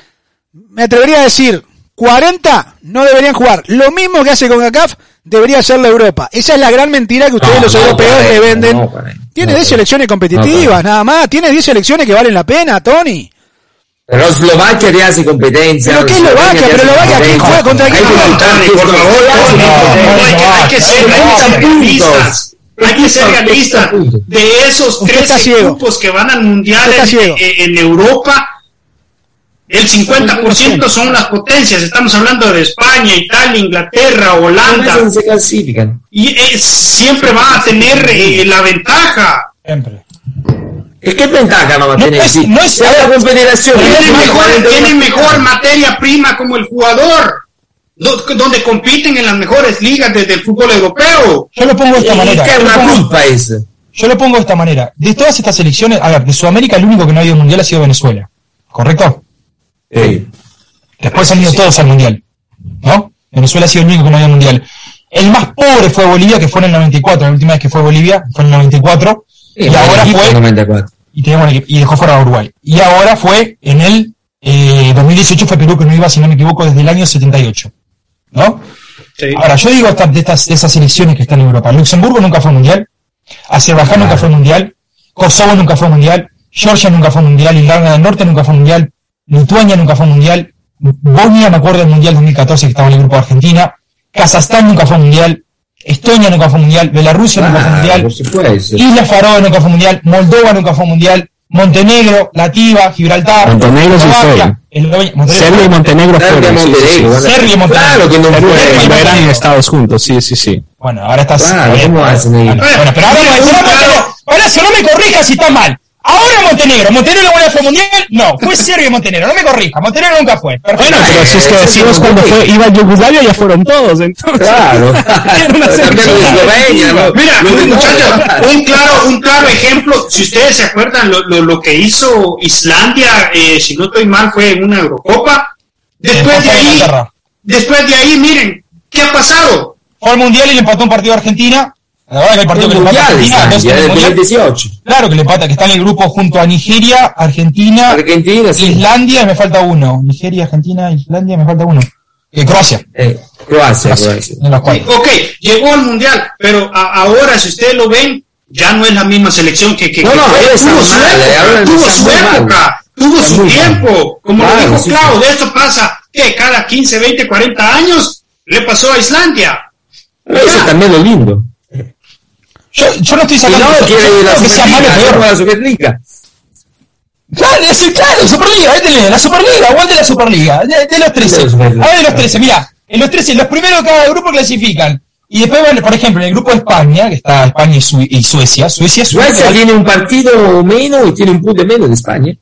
me atrevería a decir, 40 no deberían jugar. Lo mismo que hace con CACAF debería hacer la Europa. Esa es la gran mentira que ustedes No, los no, europeos le venden. no. Tiene No, 10 correcto. selecciones competitivas, nada más. Tiene 10 selecciones que valen la pena, Tony. Pero Eslovaquia te hace competencia. ¿Pero qué Eslovaquia? Pero Eslovaquia, ¿quién competencia. juega contra quién Hay que juega? contar, por favor, hay que- ser- hay que ser realistas. Hay que ser realistas. De esos Usted está 13 ciego. grupos que van al mundial en, Europa, el 50% son las potencias. Estamos hablando de España, Italia, Inglaterra, Holanda. No se clasifican. Y eh, siempre van a tener eh, la ventaja. Siempre. ¿Y qué ventaja no va a No tener? es- no es- si hay la confederación. Tienen tiene mejor, 41 tienen mejor materia prima como el jugador. do- Donde compiten en las mejores ligas desde el fútbol europeo. Yo lo pongo de esta ¿Y manera. qué es Yo lo una pongo- culpa esa? Yo lo pongo de esta manera. De todas estas selecciones, a ver, de Sudamérica el único que no ha ido al mundial ha sido Venezuela. ¿Correcto? Sí. Después han ido todos al mundial. ¿No? Venezuela ha sido el único que no ha ido al mundial. El más pobre fue Bolivia, que fue en el 94. La última vez que fue Bolivia fue en el 94. Sí, y ahora fue. 94. Y, equipo- y dejó fuera a Uruguay. Y ahora fue en el eh, 2018 fue Perú que no iba, si no me equivoco, desde el año 78. ¿No? Ahora, yo digo de, estas, de esas selecciones que están en Europa. Luxemburgo nunca fue al mundial. Azerbaiyán nunca fue al mundial. Kosovo nunca fue al mundial. Georgia nunca fue al mundial. Irlanda del Norte nunca fue al mundial. Lituania nunca fue al mundial. Bosnia, me acuerdo del mundial 2014 que estaba en el grupo de Argentina. Kazajstán nunca fue al mundial. Estonia nunca fue al mundial. Bielorrusia nunca fue al Ah, mundial. Islas Faroe nunca fue al mundial. Moldova nunca fue al mundial. Montenegro, Lativa, Gibraltar. Montenegro sí fue. Serbia y Montenegro Serbia, fueron. Serbia y Montenegro. Claro que no Serbia- fue. Cuando eran Montenegro. estados juntos, sí, sí, sí. Bueno, ahora estás. Claro, eh, ¿cómo ahí? Bueno, bueno, pero ahora, ahora claro- ahora, si no me corrijas si está mal. Ahora Montenegro. ¿Montenegro fue mundial? No, fue Serbia y Montenegro. No me corrija. Montenegro nunca fue. Perfecto. Bueno, pero si es que decimos sí, cuando fue, iba Yugoslavia, ya fueron todos, entonces. Claro. Mira, muchachos, un claro, un claro ejemplo, si ustedes se acuerdan lo, lo, lo que hizo Islandia, eh, si no estoy mal, fue en una Eurocopa. Después de ahí, después de ahí, miren, ¿qué ha pasado? Fue al mundial y le empató un partido a Argentina. La verdad que el partido que le empata a Mundial, Argentina. Islandia, entonces, en el del mundial- 2018. Claro que le empata, que está en el grupo junto a Nigeria, Argentina, Argentina, sí. Islandia y me falta uno. Nigeria, Argentina, Islandia, me falta uno. Eh, Croacia. Eh, Croacia, Croacia. Cuatro. Ok, llegó al Mundial, pero a- ahora, si ustedes lo ven, ya no es la misma selección que, que, No, que no, tuvo su mal, época, tuvo su época, tuvo su tiempo. Como Claro, lo dijo sí, Clau, de esto pasa, que cada 15, 20, 40 años le pasó a Islandia. Eso también es lo lindo. Yo, yo no estoy Y sacando no yo quiere no la creo que sea malo o Superliga, la Superliga. Claro, es, claro, Superliga, ahí tenés, la Superliga, aguante la Superliga, de, de los 13. De la Superliga. A ver, de los 13, mira, en los 13, los primeros de cada grupo clasifican. Y después, bueno, por ejemplo, en el grupo de España, que está España y, Su- y Suecia, Suecia Suecia tiene un partido menos y tiene un punto menos de España.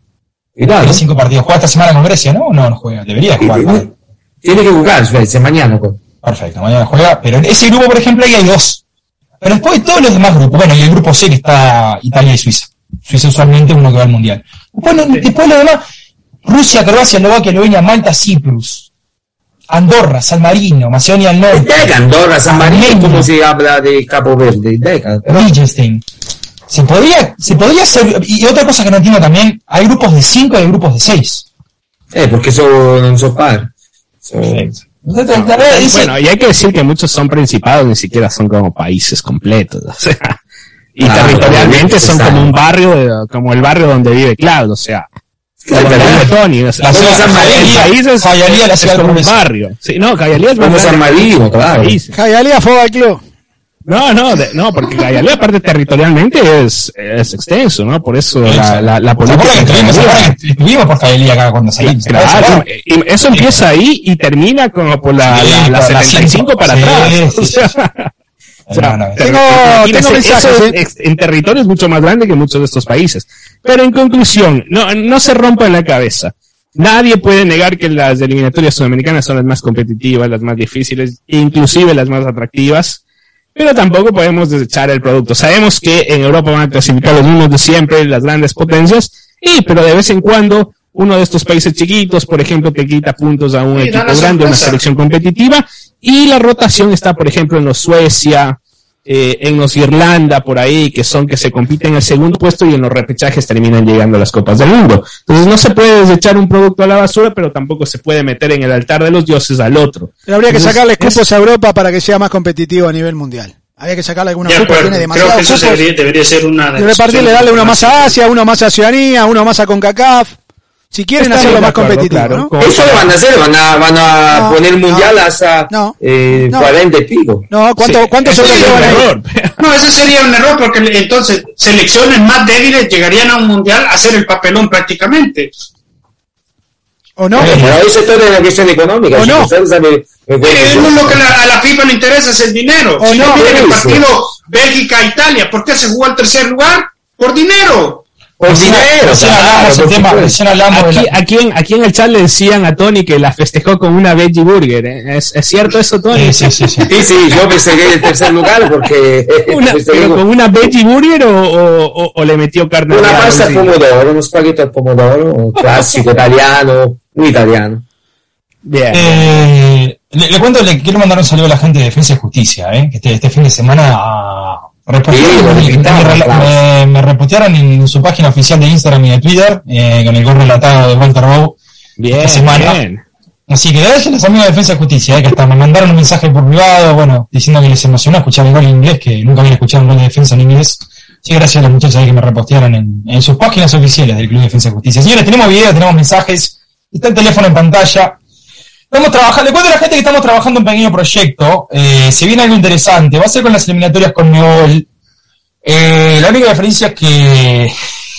Tiene cinco partidos. Juega esta semana con Grecia, ¿no? No, no juega. Debería jugar. tiene, tiene que jugar, Svezia, mañana. pues. Perfecto, mañana juega. Pero en ese grupo, por ejemplo, ahí hay dos. Pero después de todos los demás grupos, bueno, y el grupo C que está Italia y Suiza. Suiza usualmente uno que va al Mundial. Después, no- después lo demás, Rusia, Croacia, Eslovaquia, Eslovenia, Malta, Cyprus, Andorra, San Marino, Macedonia del Norte, Deca, Andorra, San Marino, Armenia, ¿cómo se habla de Capo Verde? Deca. Liechtenstein. Se podría, se podría hacer, y otra cosa que no entiendo también, hay grupos de 5 y hay grupos de 6. Eh, porque son, non so par. Bueno, y hay que decir que muchos son principados, ni siquiera son como países completos. O sea, y Ah, territorialmente son como un barrio, como el barrio donde vive Claudio, o sea. Claro, Tony, o sea, La ciudad de San Marino, el país es, Jayalía, la es ciudad como un barrio. Sí, no, Cayalía es Como San muchos claro. Football Club. No, no, de- no, porque Cayalía aparte territorialmente es, es extenso, ¿no? Por eso la, la, la ¿Se acuerdan política estuvimos por Jaelía acá cuando salimos? Claro, y eso empieza ahí y termina como por la, Sí, la, la por la 75 para sí, atrás. sí, O sea, o sea, No, no, te- tengo- tengo mensajes, eso es eh. en territorio es mucho más grande que muchos de estos países. Pero en conclusión, no, no se rompa en la cabeza. Nadie puede negar que las eliminatorias sudamericanas son las más competitivas, las más difíciles, inclusive las más atractivas. Pero tampoco podemos desechar el producto. Sabemos que en Europa van a clasificar los mismos de siempre, las grandes potencias, y pero de vez en cuando uno de estos países chiquitos, por ejemplo, que quita puntos a un Sí, equipo grande, una selección competitiva, y la rotación está, por ejemplo, en los Suecia, eh, en los Irlanda, por ahí, que son que se compiten en el segundo puesto y en los repechajes terminan llegando a las Copas del Mundo. Entonces no se puede desechar un producto a la basura, pero tampoco se puede meter en el altar de los dioses al otro. Pero habría que sacarle es- cupos a Europa para que sea más competitivo a nivel mundial. Habría que sacarle algunos cupos, tiene creo que eso debería, debería ser una de repartirle, darle uno más a Asia, uno más a Oceanía, uno más a CONCACAF. Si quieren hacerlo más acuerdo, competitivo, claro, ¿no? con- Eso lo van a hacer, van a, van a No, poner mundial no, hasta no, eh, no. 40 y pico. No, ¿cuánto, Sí, ¿cuántos eso sería un error. No, ese sería un error porque entonces selecciones más débiles llegarían a un mundial a hacer el papelón prácticamente. ¿O no? Pero eso es toda una cuestión económica. O no. lo que la- a la FIFA le interesa es el dinero. O si no, miren el partido Bélgica-Italia, ¿por qué se jugó al tercer lugar? Por dinero. Por Recién- dinero, recién claro, hablamos el por tema, supuesto. recién hablamos de Aquí, la- aquí, en, aquí en el chat le decían a Tony que la festejó con una veggie burger. ¿eh? ¿Es, es cierto eso, Tony? Sí, sí, sí, sí. Sí, sí, yo me seguí el tercer lugar porque Una- ¿Pero con una veggie burger o, o, o- o le metió carne una pasta al encima? pomodoro, uno spaghetto al pomodoro, un classico italiano, muy italiano. Bien. Eh, le, le cuento, le quiero mandar un saludo a la gente de Defensa y Justicia, eh, que este, este fin de semana ah, Sí, me, me- repostearon en su página oficial de Instagram y de Twitter, eh, con el gol relatado de Walter Bow. bien, semana. bien. Así que gracias a los amigos de Defensa y Justicia, eh, que hasta me mandaron un mensaje por privado, bueno, diciendo que les emocionó escuchar el gol en inglés, que nunca habían escuchado un gol de defensa en inglés. Sí, gracias a los muchachos ahí que me repostearon en, en sus páginas oficiales del Club de Defensa y Justicia. Señores, tenemos videos, tenemos mensajes, está el teléfono en pantalla. Estamos trabajando, le cuento a la gente que estamos trabajando un pequeño proyecto, eh, se viene algo interesante, va a ser con las eliminatorias con Neol. Eh, la única diferencia es que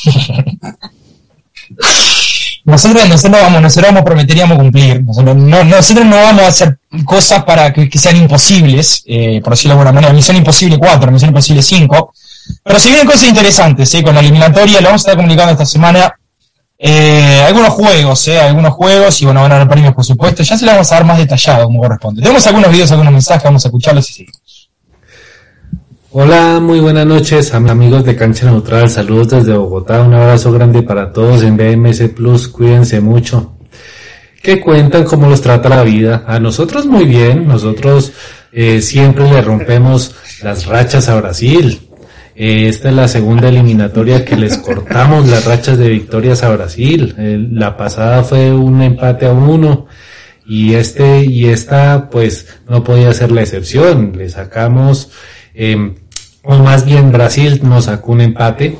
nosotros, nosotros vamos, nosotros vamos, prometeríamos cumplir. Nosotros no, nosotros no vamos a hacer cosas para que, sean imposibles, eh, por decirlo de alguna manera. Misión imposible 4, misión imposible 5. Pero si vienen cosas interesantes, eh, con la eliminatoria, lo vamos a estar comunicando esta semana. Eh, algunos juegos, eh, algunos juegos, y bueno, van a haber premios por supuesto. Ya se los vamos a dar más detallado como corresponde. Tenemos algunos videos, algunos mensajes, vamos a escucharlos y seguimos. Hola, muy buenas noches am- amigos de Cancha Neutral, saludos desde Bogotá, un abrazo grande para todos en BMS Plus, cuídense mucho. ¿Qué cuentan cómo los trata la vida? A nosotros muy bien, nosotros eh, siempre le rompemos las rachas a Brasil. Eh, esta es la segunda eliminatoria que les cortamos las rachas de victorias a Brasil. La pasada fue un empate a uno y este y esta pues no podía ser la excepción. Le sacamos eh, o más bien Brasil nos sacó un empate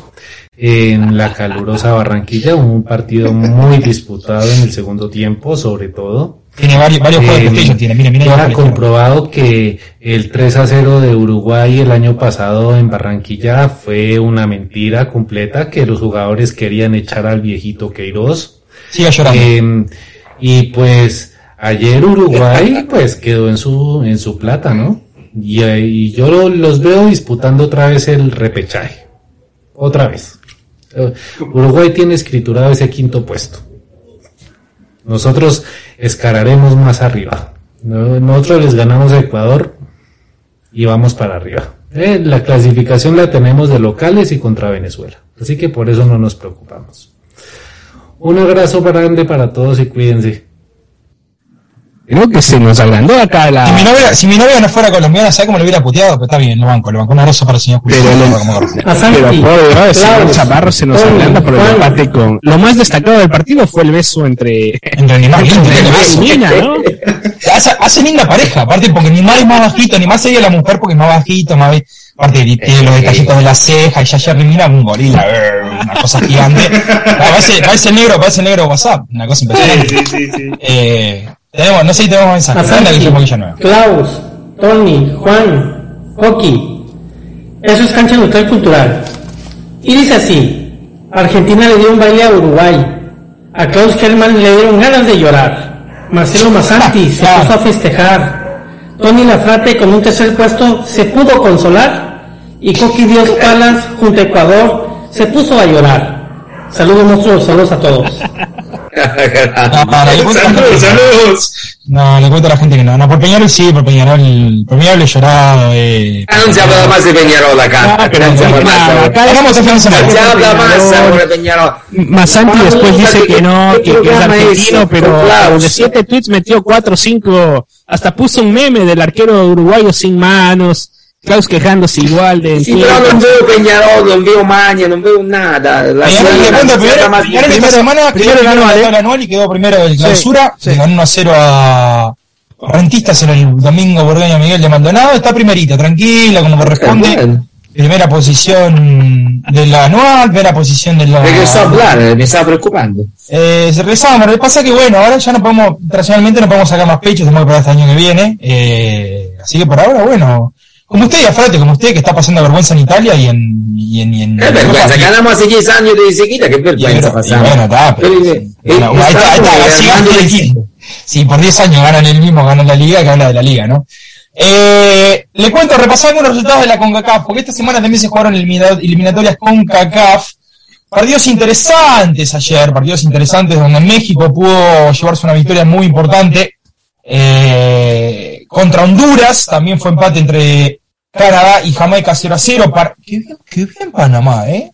en la calurosa Barranquilla, un partido muy disputado en el segundo tiempo, sobre todo. Tiene varios, varios juegos Eh, tiene, mira, mira. ahí abajo, comprobado que el 3 a 0 de Uruguay el año pasado en Barranquilla fue una mentira completa que los jugadores querían echar al viejito Queiroz. Siga llorando. Eh, y pues ayer Uruguay pues quedó en su en su plata, ¿no? Y, eh, y yo lo- los veo disputando otra vez el repechaje. Otra vez. Eh, Uruguay tiene escriturado ese quinto puesto. Nosotros escalaremos más arriba. No- Nosotros les ganamos a Ecuador y vamos para arriba. Eh, la clasificación la tenemos de locales y contra Venezuela. Así que por eso no nos preocupamos. Un abrazo grande para todos y cuídense. Creo que se nos agrandó acá la. Si mi, novia, si mi novia no fuera colombiana, ¿sabes cómo le hubiera puteado? Pero está bien, lo banco, lo banco. Un abrazo para el señor Julio. Pero Como. Pero por señor Chaparro se nos agranda por el Juan. empate con. Lo más destacado del partido fue el beso entre. Entre Neymar y Mina, ¿no? Hace, hace linda pareja, aparte porque Neymar es más bajito, Neymar sería la mujer porque es más bajito, más aparte tiene los detallitos de la ceja y ya Jerry Mina un gorila, una cosa gigante. Parece, parece el negro, parece el negro WhatsApp, una cosa impresionante. Sí, sí, sí. Eh, tenemos, no sé si tenemos mensajes, nueva. Klaus, Tony, Juan, Coqui. Eso es cancha neutral cultural. Y dice así, Argentina le dio un baile a Uruguay. A Klaus Kellman le dieron ganas de llorar. Marcelo Massanti se puso a festejar. Tony Lafrate con un tercer puesto se pudo consolar. Y Coqui Dios Palas junto a Ecuador se puso a llorar. Saludos monstruos, saludos a todos. No, no, a Saludos, no. saludos. No, le cuento a la gente que no. No, por Peñarol sí, por Peñarol, por Peñarol he llorado. Eh, Ah, habla más de Peñarol acá. Ah, pero habla no, más acá Hagamos fin de semana. Non si habla más de Peñarol. Masanti después dice ¿qué- que no, que, que es argentino, pero de siete tweets metió cuatro o cinco, hasta puso un meme del arquero uruguayo sin manos, Klaus quejándose igual de Sì, però non vedo Peñarol, non vedo Magna, non vedo nada. La si habla primero, más esta Peñarol. semana quedó primero primero ganó, la tabla anual y quedó primero de clausura. sí. Ganó 1 a 0 a Rentistas en el domingo Borgoña Miguel de Maldonado. Está primerita, tranquila, como corresponde. Primera posición de la anual, primera posición de la. Regresó a hablar, me estaba preocupando. Eh, se regresamos, lo que pasa que bueno, ahora ya no podemos, tradicionalmente no podemos sacar más pechos, tenemos que esperar hasta el año que viene, eh, así que por ahora, bueno, como usted, Afrate, como usted que está pasando vergüenza en Italia y en, y en, y en Eh, vergüenza, ganamos hace 10 años de che y vergüenza pasamos. bueno, está, pero- Eh, eh, ahí está, ahí. Sí, por 10 años ganan el mismo, ganan la liga, que habla de la liga, ¿no? Eh, le cuento, repasar algunos resultados de la CONCACAF, porque esta semana también se jugaron elimina- eliminatorias CONCACAF. Partidos interesantes ayer, partidos interesantes donde México pudo llevarse una victoria muy importante eh, contra Honduras, también fue empate entre Canadá y Jamaica 0 a 0. Par- qué, bien, qué bien Panamá, ¿eh?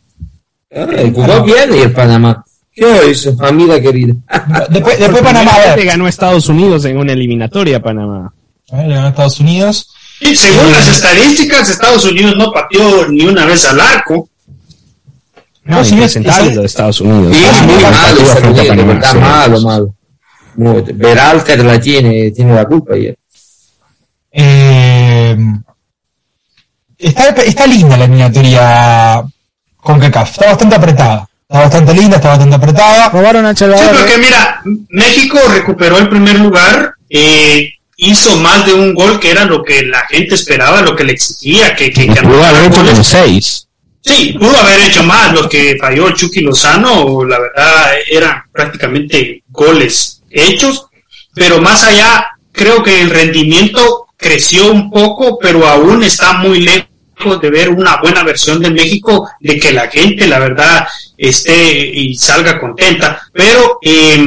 Eh, jugó bien y el Panamá. ¿Qué es eso, amiga querida? Después, después Panamá, a ver, ganó Estados Unidos en una eliminatoria Panamá. a ver, le ganó a Estados Unidos. Y según las estadísticas, Estados Unidos no pateó ni una vez al arco. No, sí, impresentable es- lo de Estados Unidos. Sí, Ah, muy malo Panamá, verdad, sí. malo, malo. Berhalter la tiene, tiene la culpa ayer. Eh, está, está linda la eliminatoria con CACAF, está bastante apretada. Está bastante linda, está bastante apretada. Robaron a El Sí, Salvador. porque ¿eh? mira, México recuperó el primer lugar, eh, hizo más de un gol que era lo que la gente esperaba, lo que le exigía, que, que, que Pudo haber hecho como seis. Sí, pudo haber hecho más. Lo que falló Chucky Lozano, la verdad, eran prácticamente goles hechos. Pero más allá, creo que el rendimiento creció un poco, pero aún está muy lejos de ver una buena versión de México, de que la gente, la verdad, esté y salga contenta. Pero eh,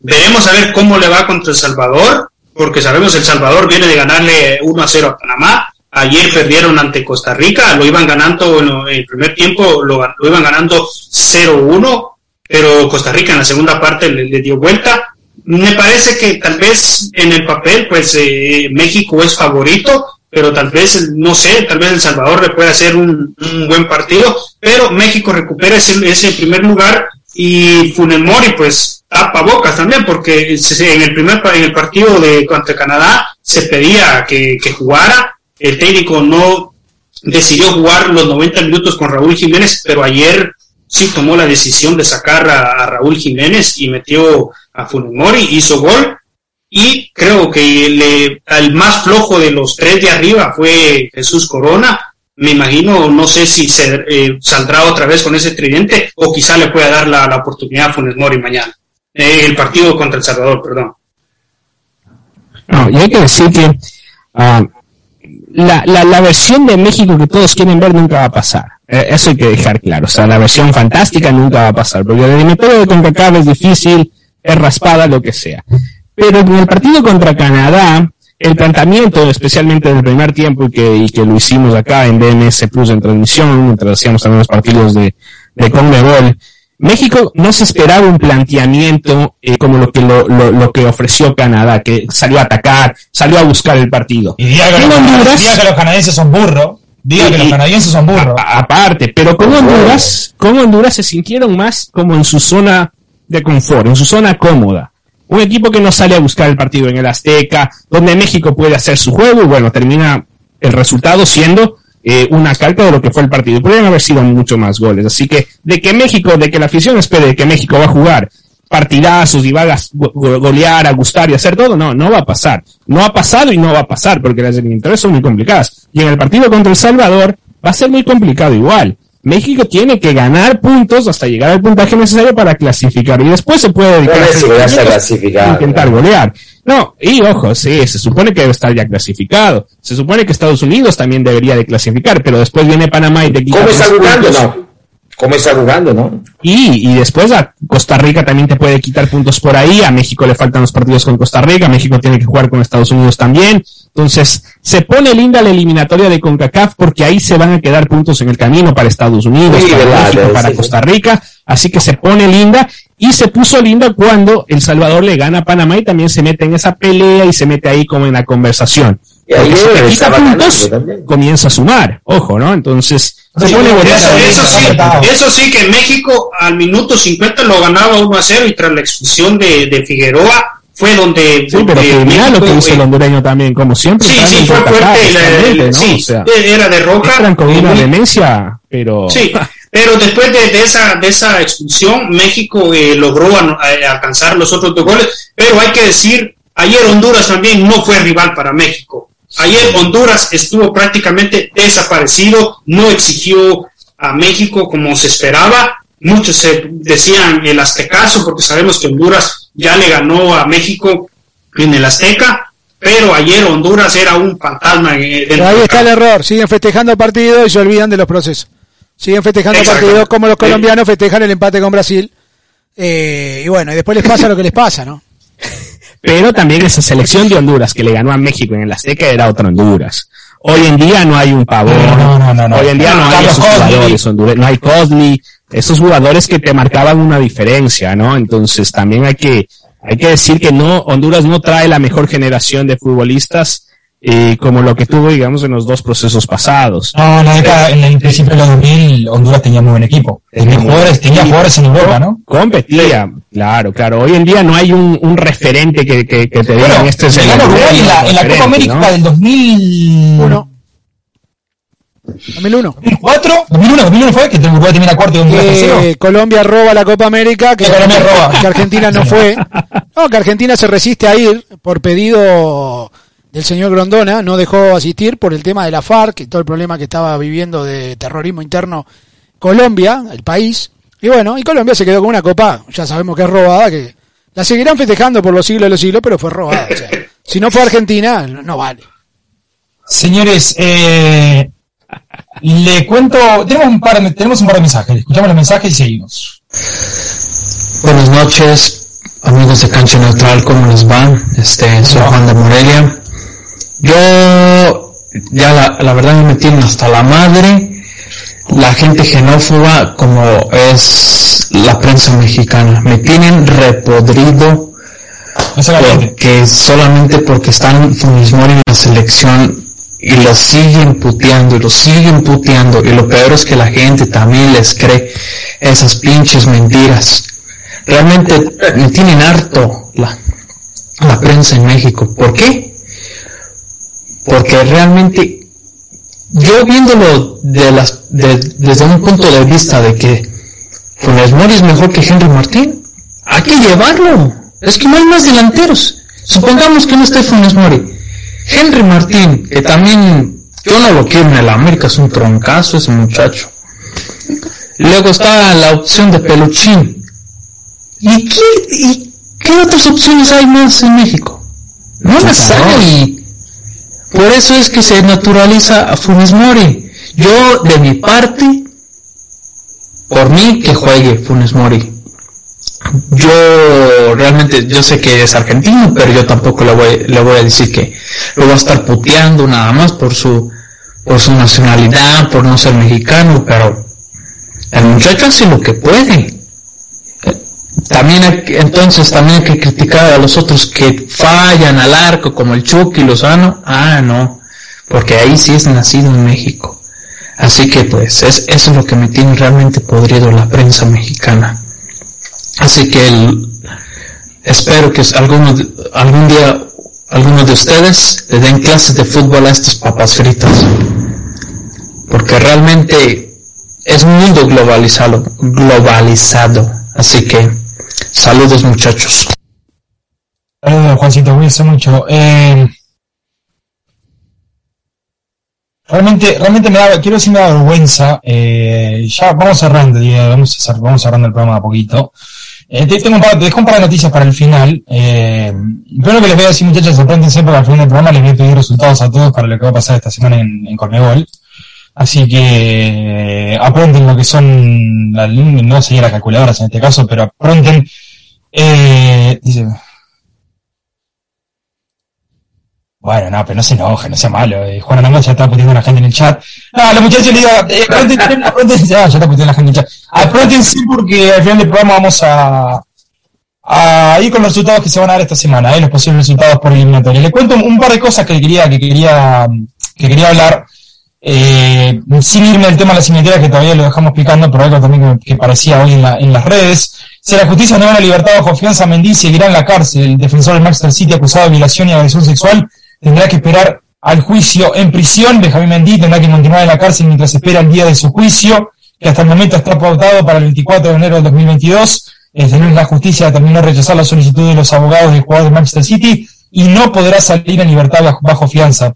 veremos a ver cómo le va contra El Salvador, porque sabemos El Salvador viene de ganarle 1 a 0 a Panamá. Ayer perdieron ante Costa Rica, lo iban ganando en el primer tiempo, lo, lo iban ganando 0-1, pero Costa Rica en la segunda parte le, le dio vuelta. Me parece que tal vez en el papel, pues eh, México es favorito, pero tal vez, no sé, tal vez El Salvador le puede hacer un, un buen partido, pero México recupera ese, ese primer lugar y Funes Mori pues tapa bocas también porque en el primer en el partido de contra Canadá se pedía que, que jugara. El técnico no decidió jugar los 90 minutos con Raúl Jiménez pero ayer sí tomó la decisión de sacar a, a Raúl Jiménez y metió a Funes Mori hizo gol y creo que le, al más flojo de los tres de arriba fue Jesús Corona. Me imagino, no sé si se, eh, saldrá otra vez con ese tridente o quizá le pueda dar la, oportunidad a Funes Mori mañana. Eh, el partido contra El Salvador, perdón. Y hay que decir que la, la, la versión de México que todos quieren ver nunca va a pasar. Eh, eso hay que dejar claro. O sea, la versión fantástica nunca va a pasar, porque el eliminatorio de CONCACAF es difícil, es raspada, lo que sea. Pero en el partido contra Canadá, el planteamiento, especialmente en el primer tiempo, y que, y que lo hicimos acá en DMS Plus en transmisión, mientras hacíamos también los partidos de, de Conmebol, México no se esperaba un planteamiento eh, como lo que lo, lo, lo, que ofreció Canadá, que salió a atacar, salió a buscar el partido. Y diga que, los, Honduras, diga que los canadienses son burros. Diga que los canadienses son burros. aparte, pero con Honduras, con Honduras se sintieron más como en su zona de confort, en su zona cómoda. Un equipo que no sale a buscar el partido en el Azteca, donde México puede hacer su juego y bueno, termina el resultado siendo eh, una calca de lo que fue el partido. Podrían haber sido mucho más goles. Así que de que México, de que la afición espere que México va a jugar partidazos y va a golear, a gustar y hacer todo, no, no va a pasar. No ha pasado y no va a pasar porque las eliminatorias son muy complicadas. Y en el partido contra El Salvador va a ser muy complicado igual. México tiene que ganar puntos hasta llegar al puntaje necesario para clasificar y después se puede dedicar a, intentar golear. No, y ojo, sí, se supone que debe estar ya clasificado. Se supone que Estados Unidos también debería de clasificar, pero después viene Panamá y te quita ¿Cómo está jugando, no? ¿Cómo está jugando, no? Y, y después a Costa Rica también te puede quitar puntos por ahí. A México le faltan los partidos con Costa Rica. México tiene que jugar con Estados Unidos también. Entonces, se pone linda la eliminatoria de CONCACAF porque ahí se van a quedar puntos en el camino para Estados Unidos, para México, para Costa Rica. Así que se pone linda y se puso linda cuando El Salvador le gana a Panamá y también se mete en esa pelea y se mete ahí como en la conversación. Y ahí si quita puntos, comienza a sumar. Ojo, ¿no? Entonces, se pone eso, eso, sí, eso sí que México al minuto 50 lo ganaba 1 a 0 y tras la expulsión de, de Figueroa fue donde... Sí, pero que mira lo que hizo el hondureño también, como siempre. Sí, sí, fue fuerte. ¿no? sí, o sea, era de roca. con una pero... Sí, pero después de, de, esa, de esa expulsión, México eh, logró eh, alcanzar los otros dos goles, pero hay que decir, ayer Honduras también no fue rival para México. Ayer Honduras estuvo prácticamente desaparecido, no exigió a México como se esperaba. Muchos se decían el aztecaso, porque sabemos que Honduras ya le ganó a México en el Azteca, pero ayer Honduras era un fantasma. ahí está el error, siguen festejando el partido y se olvidan de los procesos. Siguen festejando el partido como los colombianos festejan el empate con Brasil. Eh, y bueno, y después les pasa lo que les pasa, ¿no? Pero también esa selección de Honduras que le ganó a México en el Azteca era otra Honduras. Hoy en día no hay un pavón. Hoy en día no, hay esos jugadores hondureños. No hay Cosly. Esos jugadores que te marcaban una diferencia, ¿no? Entonces también hay que, hay que decir que no, Honduras no trae la mejor generación de futbolistas eh, como lo que tuvo, digamos, en los dos procesos pasados. No, en, la en el principio de los 2000, Honduras tenía muy buen equipo. Tenía jugadores, tenía jugadores en Europa, ¿no? Competía, claro, claro. Hoy en día no hay un, un referente que, que, que te diga este es el en la, en la Copa América del 2001. 2001. 2004, 2001, 2001 fue que Uruguay termina cuarto y Honduras eh, Colombia roba la Copa América, que, Colombia roba. que Argentina no fue. No, que Argentina se resiste a ir por pedido del señor Grondona, no dejó asistir por el tema de la FARC y todo el problema que estaba viviendo de terrorismo interno Colombia, el país. Y bueno, y Colombia se quedó con una copa, ya sabemos que es robada, que la seguirán festejando por los siglos de los siglos, pero fue robada. si no fue Argentina, no vale. Señores, eh, le cuento, tenemos un, par de, tenemos un par de mensajes, escuchamos los mensajes y seguimos. Buenas noches, amigos de Cancha Neutral, ¿cómo les va? Este, soy Juan de Morelia. Yo, ya la, la verdad me tiene hasta la madre la gente xenófoba como es la prensa mexicana. Me tienen repodrido porque solamente porque están Funes en la selección y lo siguen puteando y lo siguen puteando y lo peor es que la gente también les cree esas pinches mentiras. Realmente me tienen harto la, la prensa en México. ¿Por qué? Porque realmente yo viéndolo de las, desde un punto de vista de que Funes Mori es mejor que Henry Martín, hay que llevarlo. Es que no hay más delanteros. Supongamos que no esté Funes Mori. Henry Martín, que también yo no lo quiero en el América, es un troncazo ese muchacho. Luego está la opción de Peluchín. ¿Y qué, y qué otras opciones hay más en México? No las hay. Por eso es que se naturaliza a Funes Mori. Yo, de mi parte, por mí que juegue Funes Mori. Yo realmente, yo sé que es argentino, pero yo tampoco le voy, le voy a decir que lo va a estar puteando nada más por su, por su nacionalidad, por no ser mexicano, pero el muchacho hace lo que puede. También entonces también hay que criticar a los otros que fallan al arco, como el Chucky Lozano. Ah, no, porque ahí sí es nacido en México. Así que pues es, eso es lo que me tiene realmente podrido la prensa mexicana. Así que el- espero que alguno, algún día algunos de ustedes le den clases de fútbol a estos papas fritas. Porque realmente es un mundo globalizado, globalizado. Así que saludos muchachos. Saludos, Juancito, cuídense mucho. Eh, realmente, realmente me da, quiero decir, me da vergüenza. Eh, ya vamos cerrando, vamos, a vamos cerrando el programa a poquito. Eh, te, tengo un par, te dejo un par de noticias para el final. Eh, que les voy a decir, muchachos, sorpréndense porque al final del programa les voy a pedir resultados a todos para lo que va a pasar esta semana en, en Conmebol. Así que eh, apronten lo que son, no sería las calculadoras en este caso, pero apronten. Eh, dice, Bueno, no, pero no se enoje, no sea malo. Eh, Juan Arangón ya está poniendo a la gente en el chat. No, los muchachos le digo, eh, apróntense, apróntense, ya, está poniendo la gente en el chat. Apróntense porque al final del programa vamos a, a ir con los resultados que se van a dar esta semana, eh, los posibles resultados por eliminatoria. Le cuento un par de cosas que quería, que quería, que quería hablar, eh, sin irme al tema de la simetría que todavía lo dejamos picando, pero algo también que, parecía hoy en, la- en las redes. Si la justicia no da la libertad bajo fianza, Mendy seguirá en la cárcel. El defensor del Manchester City acusado de violación y agresión sexual tendrá que esperar al juicio en prisión. Benjamín Mendy tendrá que continuar en la cárcel mientras espera el día de su juicio, que hasta el momento está pautado para el 24 de enero del 2022. El lunes la justicia determinó rechazar la solicitud de los abogados del jugador de Manchester City y no podrá salir en libertad bajo fianza.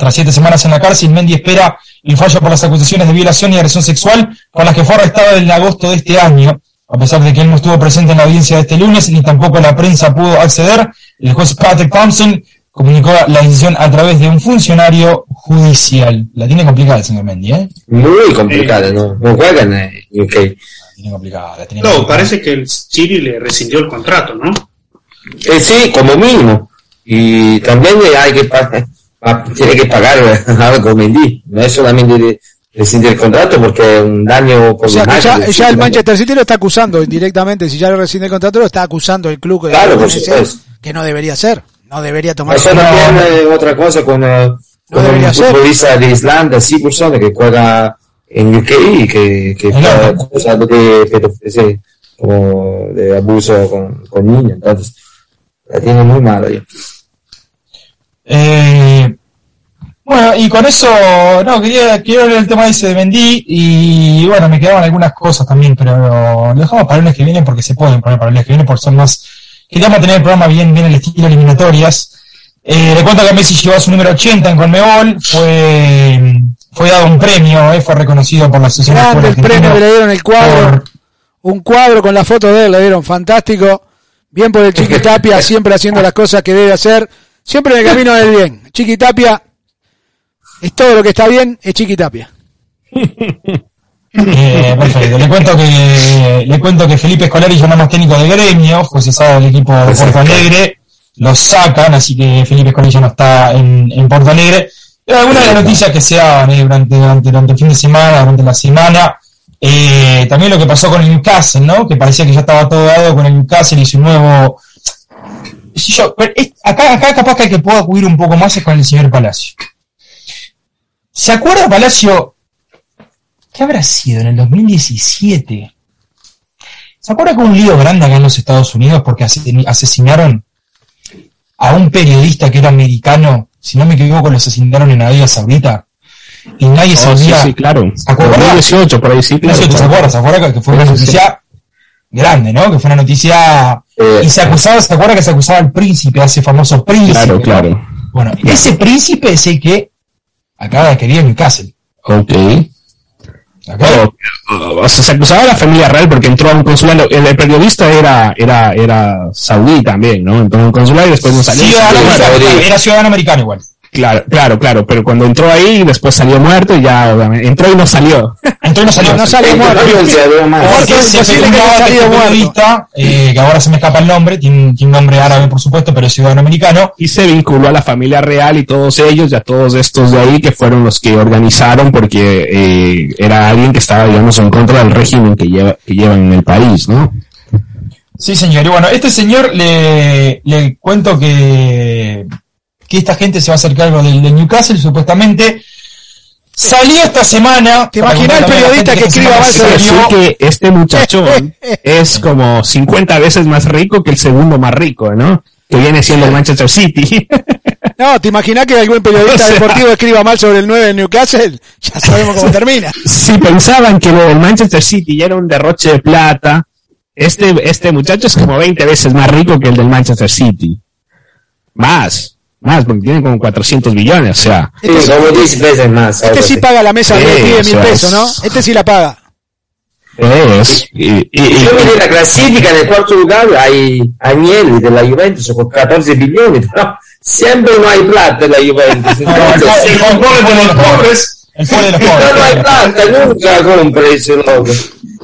Tras siete semanas en la cárcel, Mendy espera el fallo por las acusaciones de violación y agresión sexual con las que fue arrestado en agosto de este año. A pesar de que él no estuvo presente en la audiencia de este lunes, ni tampoco la prensa pudo acceder, el juez Patrick Thompson comunicó la decisión a través de un funcionario judicial. La tiene complicada el señor Mendy, ¿eh? Muy complicada, ¿no? No juegan en UK. La tiene complicada, la tiene No, complicada. parece que el City le rescindió el contrato, ¿no? Eh, sí, como mínimo. Y también eh, hay que pagar, tiene que pagar algo Mendy. No es solamente rescindir el contrato porque es un daño por O sea que ya, ya el ¿no? Manchester City lo está acusando indirectamente. Si ya le rescinde el contrato, lo está acusando el club Claro, por supuesto. que no debería ser. No debería tomar. Eso no tiene otra cosa con, eh, con debería un ser. futbolista de Islanda, sí, persona que juega en UK y que, que fue acusado de, como de abuso con, con niños. Entonces, la tiene muy mala. Eh, bueno, y con eso, no, quería, quiero ver el tema ese de Mendy y bueno, me quedaban algunas cosas también, pero lo dejamos para el lunes que viene porque se pueden poner para el lunes que viene por ser más, queríamos tener el programa bien, bien el estilo eliminatorias. Eh, le cuento que Messi llegó a su número 80 en Conmebol, fue, fue dado un premio, eh, fue reconocido por la Asociación de Grande el premio que le dieron el cuadro. Un cuadro con la foto de él, le dieron fantástico. Bien por el Chiqui Tapia, siempre haciendo las cosas que debe hacer. Siempre en el camino del bien. Chiqui Tapia es todo lo que está bien, es Chiqui Tapia. Eh, perfecto. Le cuento que le cuento que Felipe Escolari ya no más técnico de gremio, fue cesado del equipo de Porto Alegre, lo sacan, así que Felipe Escolari ya no está en, en Porto Alegre. Pero algunas de las noticias que se daban eh, durante, durante, durante el fin de semana, durante la semana, eh, también lo que pasó con el Newcastle, ¿no? Que parecía que ya estaba todo dado con el Newcastle y su nuevo. Sí, yo, pero es- acá, acá capaz que el que puedo acudir un poco más es con el señor Palacio. ¿Se acuerda Palacio ¿Qué habrá sido en el 2017? ¿Se acuerda que hubo un lío grande acá en los Estados Unidos porque ase- asesinaron a un periodista que era americano? Si no me equivoco, lo asesinaron en Arabia Saudita. Y nadie Oh, sabía. sí, sí, claro. ¿Se acuerda? 2018, por ahí sí, claro. 2018, ¿se acuerda? ¿Se acuerda que fue una noticia grande, ¿no? Que fue una noticia... Y se acusaba, ¿se acuerda que se acusaba al príncipe, a ese famoso príncipe? Claro, ¿no? claro. Bueno, ese príncipe es el que acaba de querer Newcastle. Ok. Bueno, o sea, se acusaba a la familia real porque entró a un consulado. El, el periodista era, era, era saudí también, ¿no? Entró a un consulado y después no salió. Ciudadano era ciudadano americano igual. Claro, claro, claro, pero cuando entró ahí, después salió muerto y ya, obviamente, entró y no salió. Entró y no salió. No salió muerto. Porque Es se salido muerto. eh, que ahora se me escapa el nombre, tiene, tiene un nombre árabe por supuesto, pero es ciudadano americano. Y se vinculó a la familia real y todos ellos, y a todos estos de ahí que fueron los que organizaron porque eh, era alguien que estaba, digamos, en contra del régimen que, lleva, que llevan en el país, ¿no? Sí, señor. Y bueno, este señor le, le cuento que, que esta gente se va a hacer cargo del, del Newcastle, supuestamente. Salió esta semana. ¿Te imaginas el periodista que escriba mal sobre Decir que este muchachón es como 50 veces más rico que el segundo más rico, ¿no? Que viene siendo el Manchester City. No, ¿te imaginas que algún periodista O sea- deportivo escriba mal sobre el 9 de Newcastle? Ya sabemos cómo termina. si pensaban que del Manchester City ya era un derroche de plata, este, este muchacho es como 20 veces más rico que el del Manchester City. Más, más, porque tiene como 400 billones, o sea. Sí, como 10 veces más. Este sí paga la mesa Sí, de pide o mil sea, pesos, es- ¿no? Este sí la paga. Es, y, y- y- Yo miré la clasifica, nel quarto lugar hai Agnelli della Juventus con 14 milioni, però sempre no hay plata la Juventus. No, el, el, el pobres. El pobre de los No, hay pobres. plata, nunca compra ese loco.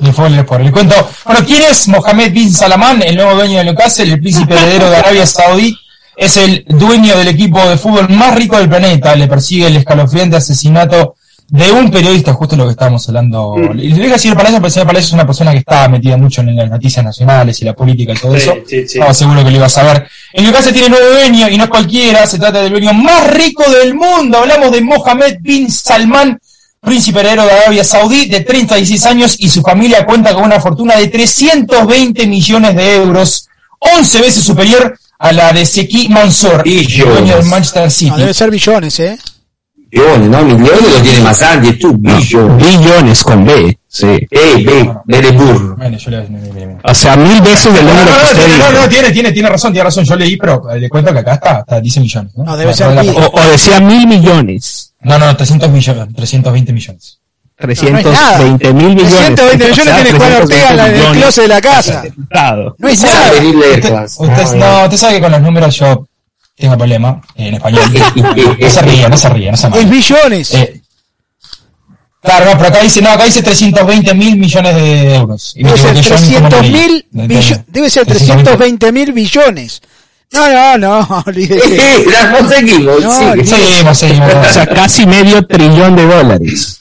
El pobre de los pobres. Le cuento. Bueno, ¿quién es Mohamed bin Salman, el nuevo dueño de Newcastle, el príncipe heredero de Arabia Saudí? Es el dueño del equipo de fútbol más rico del planeta. Le persigue el escalofriante asesinato de un periodista, justo lo que estábamos hablando. Y le dejo decir Palacio, porque Palacio es una persona que está metida mucho en las noticias nacionales y la política y todo Sí, eso. sí, sí. Estaba seguro que lo iba a saber. El Newcastle tiene nueve dueños y no es cualquiera, se trata del dueño más rico del mundo. Hablamos de Mohamed bin Salman, príncipe heredero de Arabia Saudí, de 36 años y su familia cuenta con una fortuna de 320 millones de euros, 11 veces superior a la de Seki Mansour, Billones. dueño del Manchester No, City. debe ser billones, ¿eh? Milioni, no? Milioni lo tiene Massanti e tu, billion. billones con B, sí. Burro. Yo le- mire, mire, mire. O sea, mil veces del No, no, número que no, no, dijo. no, tiene, tiene, tiene razón, tiene razón. Yo leí, pero eh, le cuento que acá está, está dice millones. No, No, debe No, ser no, no, o decía mil millones. No, no, 300 millones, 320 millones. 320 mil millones. 320 millones tiene Juan Ortega en el 320 closet de la casa. No es nada. Usted, no, usted sabe que con los números yo tengo problema en español. No se ríe, no se ríe, no se Es ríe. billones. Eh, claro, no, pero acá dice, no, acá dice 320 mil millones de euros. Y me Debe ser equivoqué yo en 300 cómo leí. mil Debe ser 320. 320 mil billones. No, no, no, olvídese. No. Seguimos, seguimos. O sea, casi medio trillón de dólares.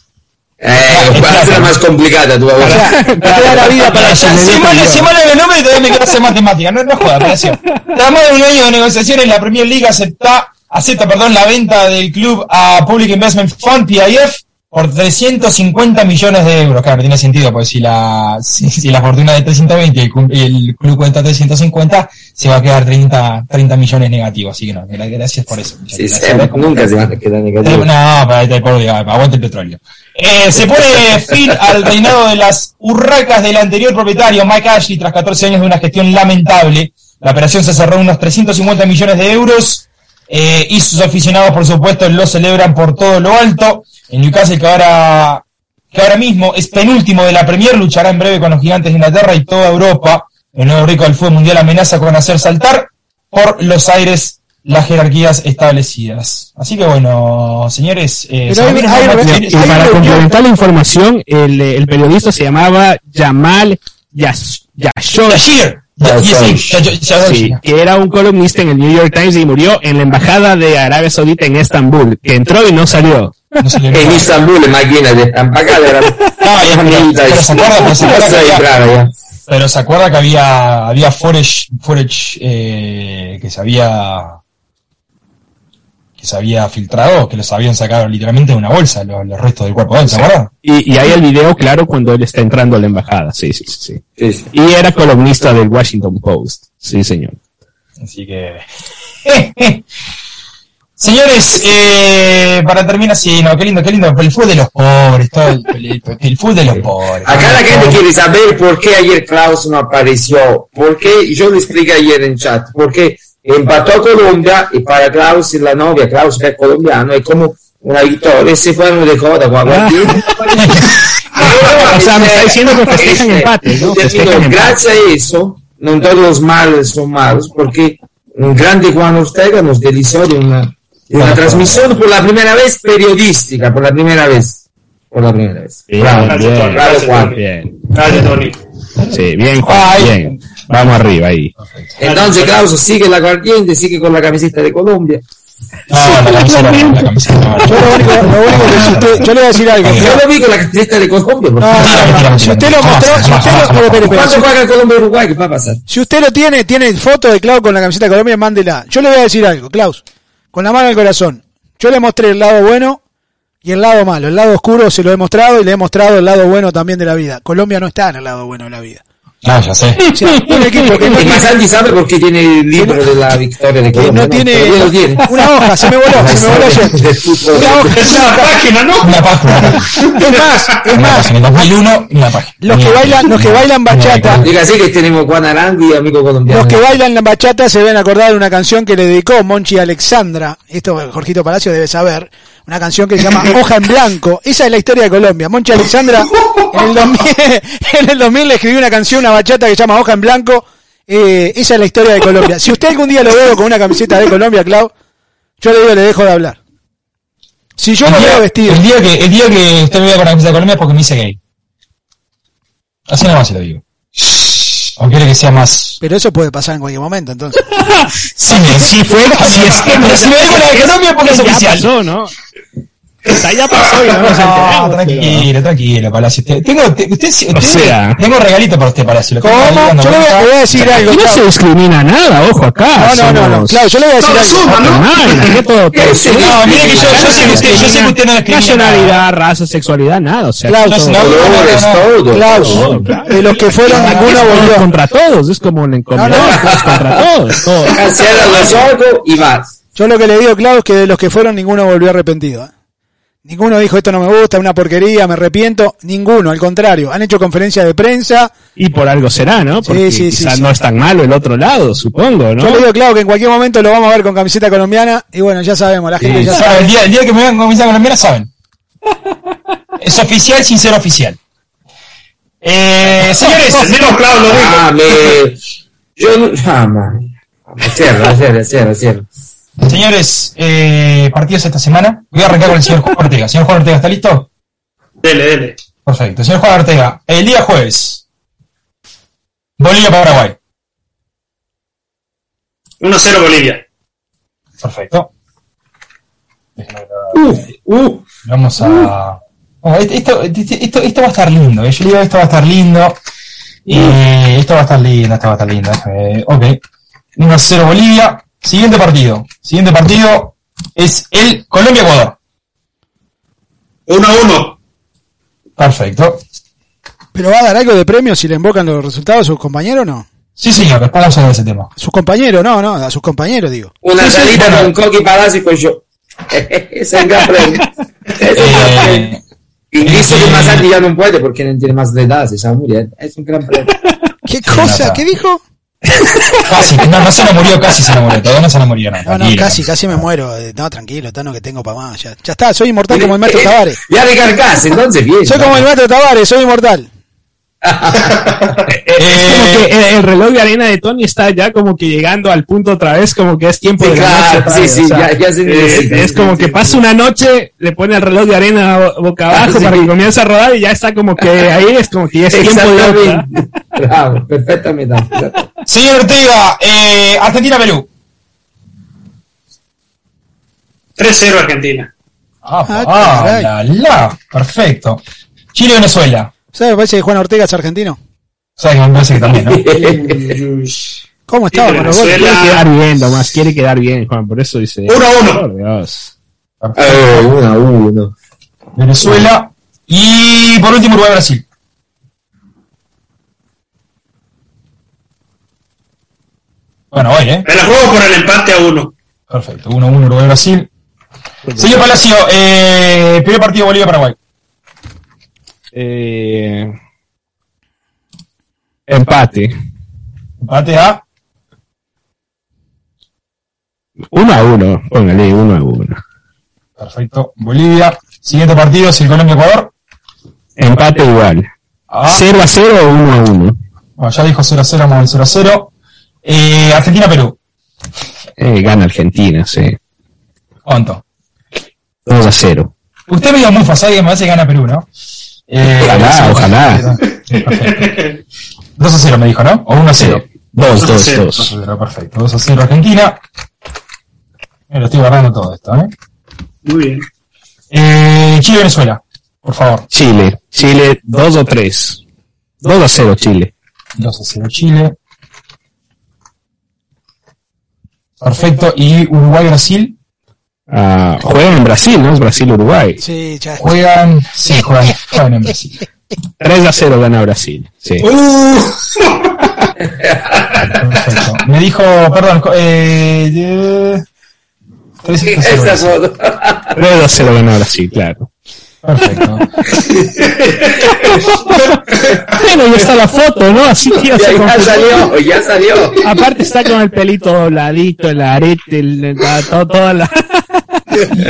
Eh, va a ser más complicata tu O sea, te da la vida para Ya, eso. si mal, si mal el nombre, todavía me queda hacer matemática. No, no joda, operación. Tras de un año de negociaciones, la Premier League acepta, acepta perdón, la venta del club a Public Investment Fund, PIF, por 350 millones de euros. Claro, tiene sentido, porque si la, si, si la fortuna de 320 y el, club- y el club cuenta 350, se va a quedar 30, 30 millones negativos. Así que no, gra- gracias por eso. Sì, gracias. sempre, nunca si va a quedare Eh, negativo. No, para ahí por Dios, aguante el petróleo. Eh, se pone fin al reinado de las urracas del anterior propietario, Mike Ashley, tras 14 años de una gestión lamentable. La operación se cerró unos 350 millones de euros eh, y sus aficionados, por supuesto, lo celebran por todo lo alto. En Newcastle, que ahora, que ahora mismo es penúltimo de la Premier, luchará en breve con los gigantes de Inglaterra y toda Europa. El nuevo rico del fútbol mundial amenaza con hacer saltar por los aires las jerarquías establecidas. Así que bueno, señores, eh, Pero hay- ¿saben hay- más? hay- Y para complementar la información, el, eh, el periodista se llamaba Jamal Yash-. Yashir. Ya Sí, que era un columnista en el New York Times y murió en la embajada de Arabia Saudita en Estambul, que entró y no salió. E in Istanbul ya, pero- se acuerda, pero se acuerda que había- había, forage, forage eh, que se había que se había filtrado, que los habían sacado literalmente de una bolsa los, los restos del cuerpo de él, ¿se acuerda? Y, y hay el video claro cuando él está entrando a la embajada, sí, sí, sí. sí. Sì. Y era columnista del Washington Post, sí, señor. Así que. Señores, eh, para terminar, sí, no, qué lindo, qué lindo. El fútbol de los pobres, todo el, el, el fútbol de los pobres. Acá la gente quiere saber por qué ayer Klaus no apareció. Porque yo le expliqué ayer en chat. Porque empató Colombia y para Klaus y la novia, Klaus que es colombiano, es como una victoria. Se fueron de joda Aguantino. O sea, me está diciendo que festejan empate, ¿no? Festejan empate. Gracias a eso, no todos los males son malos, porque un grande Juan Ortega nos delizó de una una transmisión por la primera vez periodística, por la primera vez. Por la primera vez. Bien, Bravo, bien, bravo, gracias, Juan. Bien. Gracias, Tony. Sí, bien, Juan, bien. Vamos arriba ahí. Entonces, Clauso, sigue la corriente, sigue con la camiseta de Colombia. No, la camiseta, la camiseta no. Yo lo único, lo único que si usted, yo le voy a decir algo. Yo lo vi con la camiseta de Colombia. No, no, no, Si usted lo mostró, si usted lo, espere, espere, espere. ¿Cuándo juega Colombia y Uruguay? ¿Qué va a pasar? Si usted lo tiene, tiene foto de Klaus con la camiseta de Colombia, mándela. Yo le voy a decir algo, Klaus, con la mano al corazón. Yo le mostré el lado bueno y el lado malo. El lado oscuro se lo he mostrado y le he mostrado el lado bueno también de la vida. Colombia no está en el lado bueno de la vida. No, ya sé. O sea, un equipo que no Y tiene, Masanti sabe por qué tiene el libro de la victoria de Colombia. no tiene una hoja, se me voló, se me voló ayer. Una hoja. Es una página, ¿no? Una página. Es más, es más. En 2001, una página. los que bailan, los que bailan bachata, Diga así que tenemos Juan Arango y amigo colombiano. Los que bailan la bachata se deben acordar de una canción que le dedicó Monchi Alexandra, esto Jorgito Palacio debe saber, una canción que se llama Hoja en Blanco. Esa es la historia de Colombia. Monchi Alexandra en el 2000, en el 2000 le escribió una canción, una bachata que se llama Hoja en Blanco. Eh, esa es la historia de Colombia. Si usted algún día lo veo con una camiseta de Colombia, Clau, yo le digo, le dejo de hablar. Si yo lo el, veo vestido, el día que el día que usted me vea con la camiseta de Colombia es porque me hice gay. Así nada más se lo digo. O quiere que sea más. pero eso puede pasar en cualquier momento, entonces. Sí, sí fue. Si es me si me veo con la de Colombia porque es oficial. pasó, ¿no? Esta ya pasó y no nos No, enteramos. tranquilo, tranquilo, Palacio. Te- Tengo, te- usted, sea. tengo regalito para usted, Palacio. ¿Cómo? Yo le voy, a decir algo, Aquí no se discrimina nada, ojo acá. No, no, no, no. Claro, yo le voy a decir algo. suma, ¿no? No, mire que yo, yo sé que usted, yo sé que usted no discrimina Nacionalidad, raza, sexualidad, nada. O sea, Klaus. Klaus, de los que fueron, ninguno volvió. contra todos, es como en comedor, No, no. todos contra todos. Cierra los ojos y vas. Yo lo que le digo, claro, es que de los que fueron, ninguno volvió arrepentido. Ninguno dijo esto no me gusta, es una porquería, me arrepiento. Ninguno, al contrario. Han hecho conferencias de prensa. Y por algo será, ¿no? Porque sí, sí, quizás sí. no es tan malo el otro lado, supongo, ¿no? Yo le digo, claro, que en cualquier momento lo vamos a ver con camiseta colombiana. Y bueno, ya sabemos, la gente Sí, ya sabe, el, día, el día que me vean con camiseta colombiana saben. Es oficial sin ser oficial. Eh, señores, Tenemos Clau, lo digo. Ah, me... Yo no... Ah, man. Cierra, cierra, cierra, cierra. Señores, eh, partidos esta semana. Voy a arrancar con el señor Juan Ortega. Señor Juan Ortega, ¿está listo? Dele, dele. Perfecto. Señor Juan Ortega, el día jueves. Bolivia-Paraguay. 1-0 Bolivia. Perfecto. Uh, uh. Vamos a. Bueno, esto, esto, esto, esto va a estar lindo. ¿eh? Yo digo esto va a estar lindo. Y esto va a estar lindo, esto va a estar lindo. déjame- ok. 1-0 Bolivia. Siguiente partido. Siguiente partido es el Colombia-Ecuador. 1-1. Perfecto. ¿Pero va a dar algo de premio si le invocan los resultados a sus compañeros o no? Sí, señor, después vamos a ver ese tema. A sus compañeros, no, no, a sus compañeros, digo. Una Sí, sí, salita bueno. con Coqui Palacio y con yo. Ese es el gran premio. Ese es el gran premio. Eh, Y dice que eh, Masanti ya no puede porque no tiene más de edad, se sabe. Es un gran premio. ¿Qué cosa? ¿Qué dijo? Casi, no, no se nos murió, casi se nos murió. Todavía no se nos murió, no. No, no, casi, casi me muero. Eh, No, tranquilo, Tano, que tengo para más. Ya, ya está, soy inmortal como el maestro Tavares. Ya de carcasa, entonces bien. Soy como el maestro Tavares, soy inmortal. Es como que el, el reloj de arena de Tony está ya como que llegando al punto otra vez, como que es tiempo Sí, de la noche. sí, sí, o sea, ya- ya se eh, necesita, es como sí, que sí. pasa una noche, le pone el reloj de arena bo- boca abajo Sí. para que comience a rodar y ya está como que ahí es como que ya es tiempo de otra. Bravo, perfectamente. Señor Ortega, eh, Argentina-Perú. 3-0 Argentina. Ah, Ah, ah, la, la. Perfecto. Chile-Venezuela. ¿Sabes? Me parece que Juan Ortega es argentino. Que me parece que también, ¿no? ¿Cómo estaba? Venezuela. Quiere quedar bien, Tomás, quiere quedar bien, Juan, por eso dice. 1-1. Por Dios. Eh, uno a uno. Venezuela. Y por último, Uruguay-Brasil. Bueno, hoy, ¿eh? Me la juego por el empate a 1. Perfecto. 1-1 Uruguay-Brasil. Señor Palacio, eh, primer partido Bolivia-Paraguay. Eh, empate. Empate a Uno a uno, póngale uno a uno. Perfecto. Bolivia. Siguiente partido el Colombia-Ecuador. Empate igual. Ah, 0 a 0 o 1 a 1. bueno, ya dijo 0-0, vamos al 0-0. Eh, Argentina-Perú. Eh, gana Argentina, sí. ¿Cuánto? 2 a 0. Usted me dio muy fácil y me parece que gana Perú, ¿no? Eh, Ojalá, ojalá. Sí, perfecto. 2 a 0 me dijo, ¿no? O 1 a 0. 2, 2, 2 a 2. 0, perfecto. 2 a 0 Argentina. Me lo estoy guardando todo esto, ¿eh? Muy bien. eh Chile-Venezuela, por favor. Chile. Chile 2 o 3. 2 a 0 Chile. 2 a 0 Chile. Perfecto. ¿Y Uruguay-Brasil? Ah, juegan en Brasil, ¿no? Es Brasil-Uruguay. Sí, ya. Juegan, sí, juegan, juegan en Brasil. 3 a 0 gana Brasil. Sí. Uh. Perfecto. Me dijo, perdón, eh, eh, 3 a 0. Esta foto. 3 a 0 gana Brasil, claro. Perfecto. Bueno, ya está la foto, ¿no? Así que ya Ya, se ya salió, ya salió. Aparte está con el pelito dobladito, el arete, el, la- to- toda la...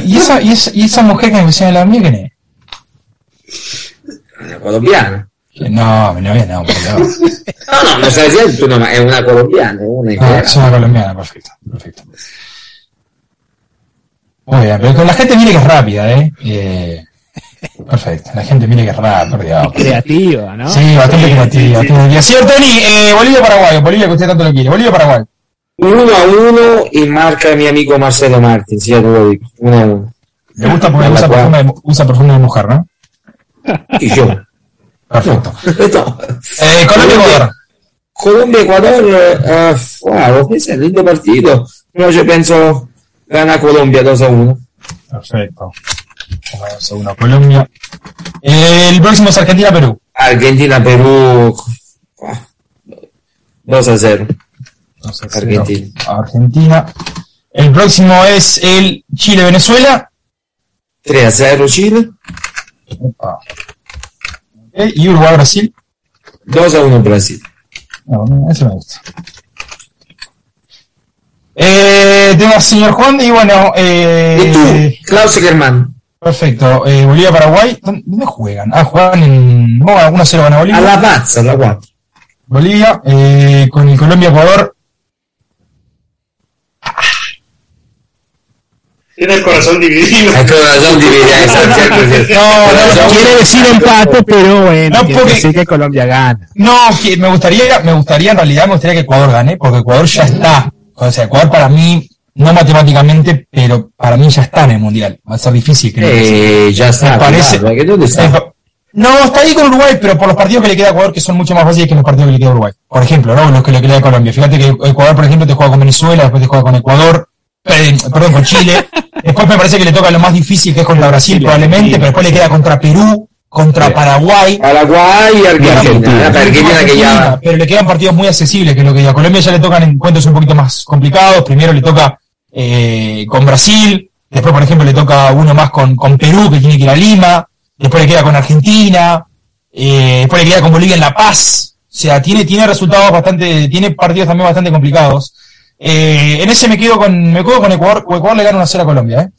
¿Y esa, y, esa, y esa mujer que me decía la es? Una colombiana. No, mi novia no, por Dios. No, no, no sé si tu nombre, è una colombiana, una Ah, es una colombiana, perfecto, perfecto. Muy bien, pero la gente mire que es rápida, ¿eh? Eh, perfecto, la gente mire que es rápida, por Dios. Creativa, ¿no? Sí, bastante creativa. creativa. Señor Tony, eh, Bolivia-Paraguay, Bolivia que usted tanto lo quiere, Bolivia-Paraguay. Uno a uno y marca mi amico Marcelo Martins, ya te lo digo. Uno a uno. Le gusta porque usa perfume, de, usa perfume de mujer, ¿no? Y yo. Perfecto. No. Eh, Colombia-Ecuador. Colombia-Ecuador, eh, wow, ese è un lindo partito. Però io penso gana Colombia 2 a 1. Perfecto. Uno, Colombia. El próximo es Argentina-Perú. Argentina-Perù 2 a 0. Argentina. Argentina. El próximo es el Chile-Venezuela. 3 a 0 Chile. Opa. Ok, Y Uruguay-Brasil. 2 a 1 Brasil. No, ese me gusta. Eh, tengo al señor Juan y bueno, eh, ¿Y tú? Klaus Germán. Perfecto. Eh, Bolivia-Paraguay. ¿Dónde dónde juegan? Ah, juegan en. No, 1-0 gana Bolivia. A la pazza, la 4. Bolivia, eh, con el Colombia-Ecuador. Tiene el corazón dividido. El corazón cierto, cierto. No, no. Quiere decir empate, pero bueno, No, porque- decir que Colombia gana. No, que me gustaría, me gustaría en realidad, me gustaría que Ecuador gane, porque Ecuador ya está. O sea, Ecuador para mí, no matemáticamente, pero para mí ya está en el Mundial. Va a ser difícil no. Eh, ya está, Me parece. cuidado, ¿que dónde está? No, está ahí con Uruguay, pero por los partidos que le queda a Ecuador, que son mucho más fáciles que los partidos que le queda a Uruguay. Por ejemplo, ¿no? Los que le queda a Colombia. Fíjate que Ecuador, por ejemplo, te juega con Venezuela, después te juega con Ecuador, eh, perdón, con Chile. Después me parece que le toca lo más difícil, que es contra Brasil, probablemente, pero después le queda contra Perú, contra Paraguay. Paraguay y Argentina. Argentina. Argentina que ya... Pero le quedan partidos muy accesibles, que es lo que a Colombia ya le tocan encuentros un poquito más complicados. Primero le toca eh, con Brasil, después, por ejemplo, le toca uno más con, con Perú, que tiene que ir a Lima, después le queda con Argentina, eh, después le queda con Bolivia en La Paz. O sea, tiene, tiene resultados bastante, tiene partidos también bastante complicados. Eh, en ese me quedo con, me quedo con Ecuador, Ecuador le gana una 0 a Colombia, eh.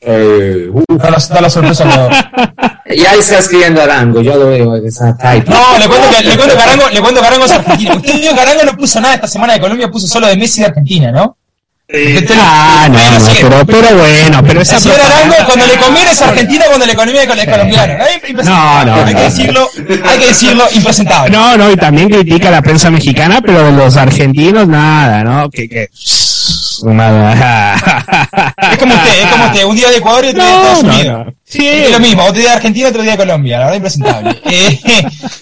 Eh, uh, Da la, da la sorpresa ya está escribiendo Arango, yo lo veo type. No, le cuento que, le cuento que Arango, le cuento que Arango es argentino. Usted dijo que Arango no puso nada esta semana de Colombia, puso solo de Messi de Argentina, ¿no? Usted- Ah, no, no, pero, pero bueno, pero esa propaganda- cuando le conviene es argentino, cuando le conviene es colombiano. ¿no? Impresentable. No, no, Hay que decirlo, hay que decirlo, impresentable. No, no, y también critica a la prensa mexicana, pero de los argentinos nada, ¿no? Que, que... Es como usted, es como usted, un día de Ecuador y otro día de Estados Unidos. no. Sí. Es lo mismo, otro día de Argentina, otro día de Colombia, la verdad impresentable. Eh,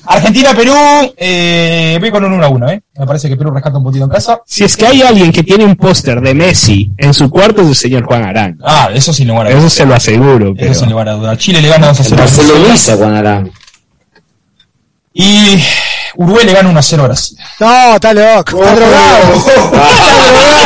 Argentina, Perú, eh, voy con un 1 a 1, ¿eh? Me parece que Perú rescata un poquito en casa. Si es que hay alguien que tiene un póster de Messi en su cuarto es el señor Juan Arango. Ah, eso sin lugar a Eso dudas. se lo aseguro, Eso pero... sin lugar a dudas. Chile le gana 2 a El 0. a Venezuela. barcelonista Juan Arango. Y Uruguay le gana 1 a 0 a Brasil. No, está loco. Está drogado.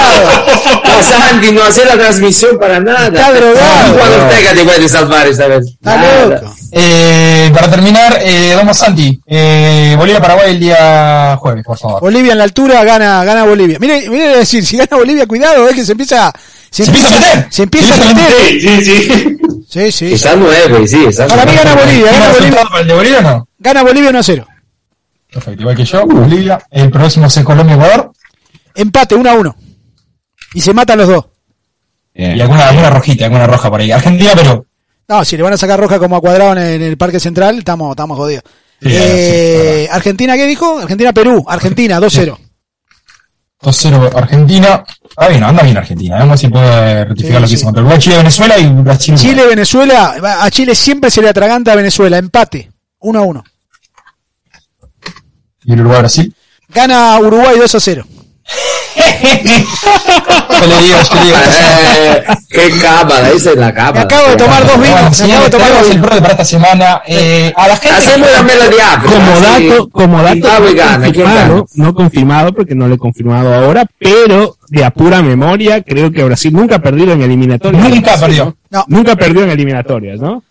No, Santi, no hace la transmisión para nada. Está drogado. Juan Ortega te puede salvar esta vez. Está loco. Eh, para terminar, eh, Domo Santi, eh, Bolivia-Paraguay el día jueves, por favor. Bolivia en la altura gana, gana Bolivia. Mire, mire decir, si gana Bolivia, cuidado, es que se empieza, se Se empieza a meter. se empieza a meter. Sí, sí, sí. Sí, sí. Está nuevo, sí, está Para mí gana Bolivia, ¿Tiene gana Bolivia, para el de Bolivia o no? gana Bolivia 1 a 0. Perfecto, igual que yo, Bolivia. El próximo es Colombia-Ecuador. Empate 1 a 1. Y se matan los dos. Y alguna, alguna rojita, alguna roja por ahí. Argentina, pero No, si le van a sacar roja como a cuadrado en el, en el Parque Central, estamos, estamos jodidos. Sí, Eh, Argentina, ¿qué dijo? Argentina-Perú. Argentina, 2-0. 2-0 Argentina. Está bien, anda bien Argentina. Vamos a ver si puede rectificar Sí, lo que sí. hizo contra Uruguay, Chile, Venezuela y Brasil. Chile, Venezuela. A Chile siempre se le atraganta a Venezuela. Empate. 1-1. Y el Uruguay, Brasil. Gana Uruguay 2-0. Yo le digo, yo le digo. Eh, qué esa es la cábala. Me acabo de tomar dos vinos. Bueno, Me acabo de tomar dos el para esta semana. Eh, a la gente. Hacemos la melodía. Como así, dato, como dato no confirmado, no confirmado porque no lo he confirmado ahora, pero de a pura memoria creo que Brasil nunca ha perdido en eliminatorias. Nunca perdió. No. Nunca perdió en eliminatorias, ¿no?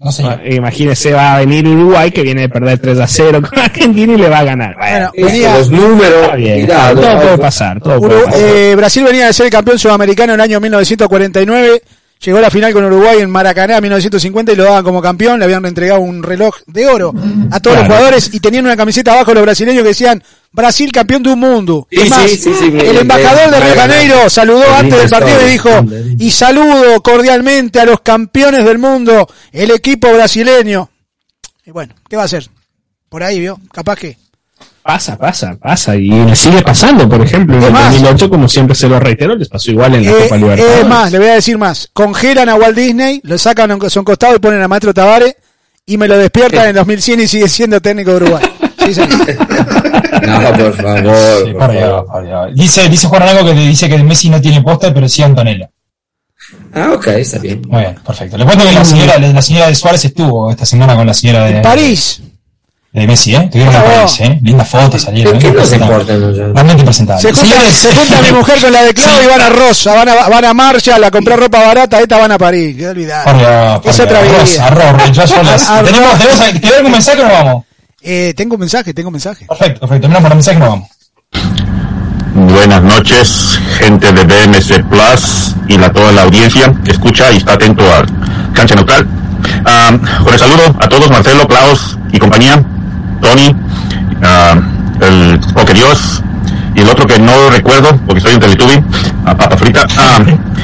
No sé. Ah, Imagínese, va a venir Uruguay que viene de perder 3 a 0 con Argentina y le va a ganar. Bueno, venía, Los números, bien, cuidado. todo puede pasar, todo puede Uru- pasar. eh, Brasil venía de ser el campeón sudamericano en el año 1949. Llegó a la final con Uruguay en Maracaná en 1950 y lo daban como campeón. Le habían entregado un reloj de oro a todos los jugadores y tenían una camiseta abajo los brasileños que decían Brasil campeón de un mundo. Sí, es más, sí, sí, el embajador me- de Río Janeiro saludó antes del partido y dijo y saludo cordialmente a los campeones del mundo, el equipo brasileño. Y bueno, ¿qué va a hacer? Por ahí, ¿vio? Capaz que... Pasa, pasa, pasa. Y le sigue pasando, por ejemplo, en el más. 2008, como siempre se lo reitero, les pasó igual en la Eh, Copa Libertadores. es más, le voy a decir más. Congelan a Walt Disney, lo sacan a su costado y ponen a Maestro Tavares y me lo despiertan en 2100 y sigue siendo técnico de Uruguay. Sí. No, por favor. Sí, por por Dios, favor. Dios. Dice, dice Juan algo que te dice que Messi no tiene póster, pero sí Antonella. Ah, ok, está bien. Muy bien, perfecto. Le cuento que la señora, la señora de Suárez estuvo esta semana con la señora de, París. De Messi, ¿eh? Tuvieron. París, ¿eh? Linda foto salieron. ¿Qué ¿eh? nos. Realmente impresentable. Se junta, se junta mi mujer con la de Claudio y van a Rosa, van a, van a Marshall a comprar ropa barata, esta van a París. Qué olvidar. Es otra Arroz, vida. arroz. Arroz. ¿Tenemos, tenemos, ¿Querés algún mensaje o no vamos? Eh, tengo un mensaje, tengo un mensaje. Perfecto, perfecto. Por el mensaje y no vamos. Buenas noches, gente de BMC Plus y la, toda la audiencia que escucha y está atento a Cancha Neutral. Ah, con el saludo a todos, Marcelo, Klaus y compañía, Tony, ah, el Poke Dios y el otro que no recuerdo porque estoy en Teletubby, a Papa Frita. Ah,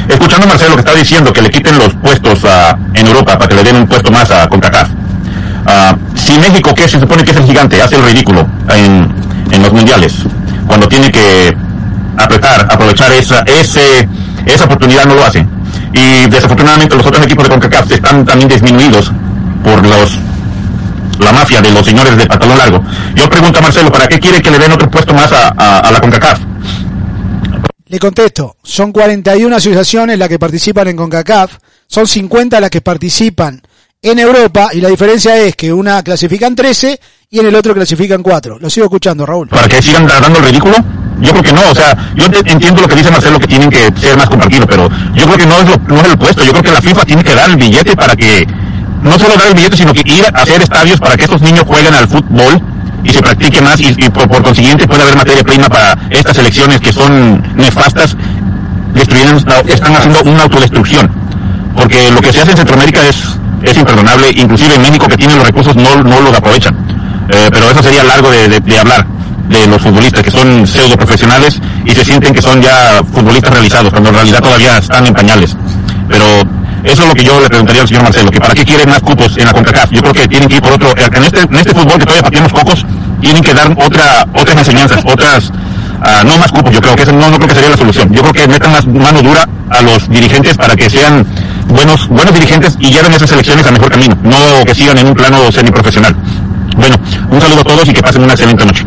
escuchando a Marcelo que está diciendo que le quiten los puestos ah, en Europa para que le den un puesto más a CONCACAF. Ah, si México, que se supone que es el gigante, hace el ridículo en, en los mundiales, cuando tiene que apretar, aprovechar esa, ese, esa oportunidad, no lo hace. Y desafortunadamente los otros equipos de CONCACAF están también disminuidos por los la mafia de los señores de pantalón largo. Yo pregunto a Marcelo, ¿para qué quiere que le den otro puesto más a, a- a la CONCACAF? Le contesto, son 41 asociaciones las que participan en CONCACAF, son 50 las que participan en Europa y la diferencia es que una clasifican 13 y en el otro clasifican 4. Lo sigo escuchando, Raúl. ¿Para que sigan dando el ridículo? Yo creo que no, o sea, yo entiendo lo que dice Marcelo, que tienen que ser más compartidos, pero yo creo que no es, lo, no es el puesto, yo creo que la FIFA tiene que dar el billete para que, no solo dar el billete, sino que ir a hacer estadios para que estos niños jueguen al fútbol y se practique más y, por, consiguiente puede haber materia prima para estas elecciones que son nefastas, destruyendo, están haciendo una autodestrucción, porque lo que se hace en Centroamérica es, es imperdonable, inclusive en México que tiene los recursos no, no los aprovechan. Eh, pero eso sería largo de, de- de hablar de los futbolistas que son pseudo profesionales y se sienten que son ya futbolistas realizados cuando en realidad todavía están en pañales. Pero eso es lo que yo le preguntaría al señor Marcelo, que para qué quiere más cupos en la CONCACAF. Yo creo que tienen que ir por otro, en este, en este fútbol que todavía pateamos cocos, tienen que dar otra, otras enseñanzas, otras, ah, no más cupos, yo creo que eso no, no creo que sería la solución. Yo creo que metan más mano dura a los dirigentes para que sean buenos, buenos dirigentes y lleven esas elecciones al mejor camino, no que sigan en un plano semiprofesional. Bueno, un saludo a todos y que pasen una excelente noche.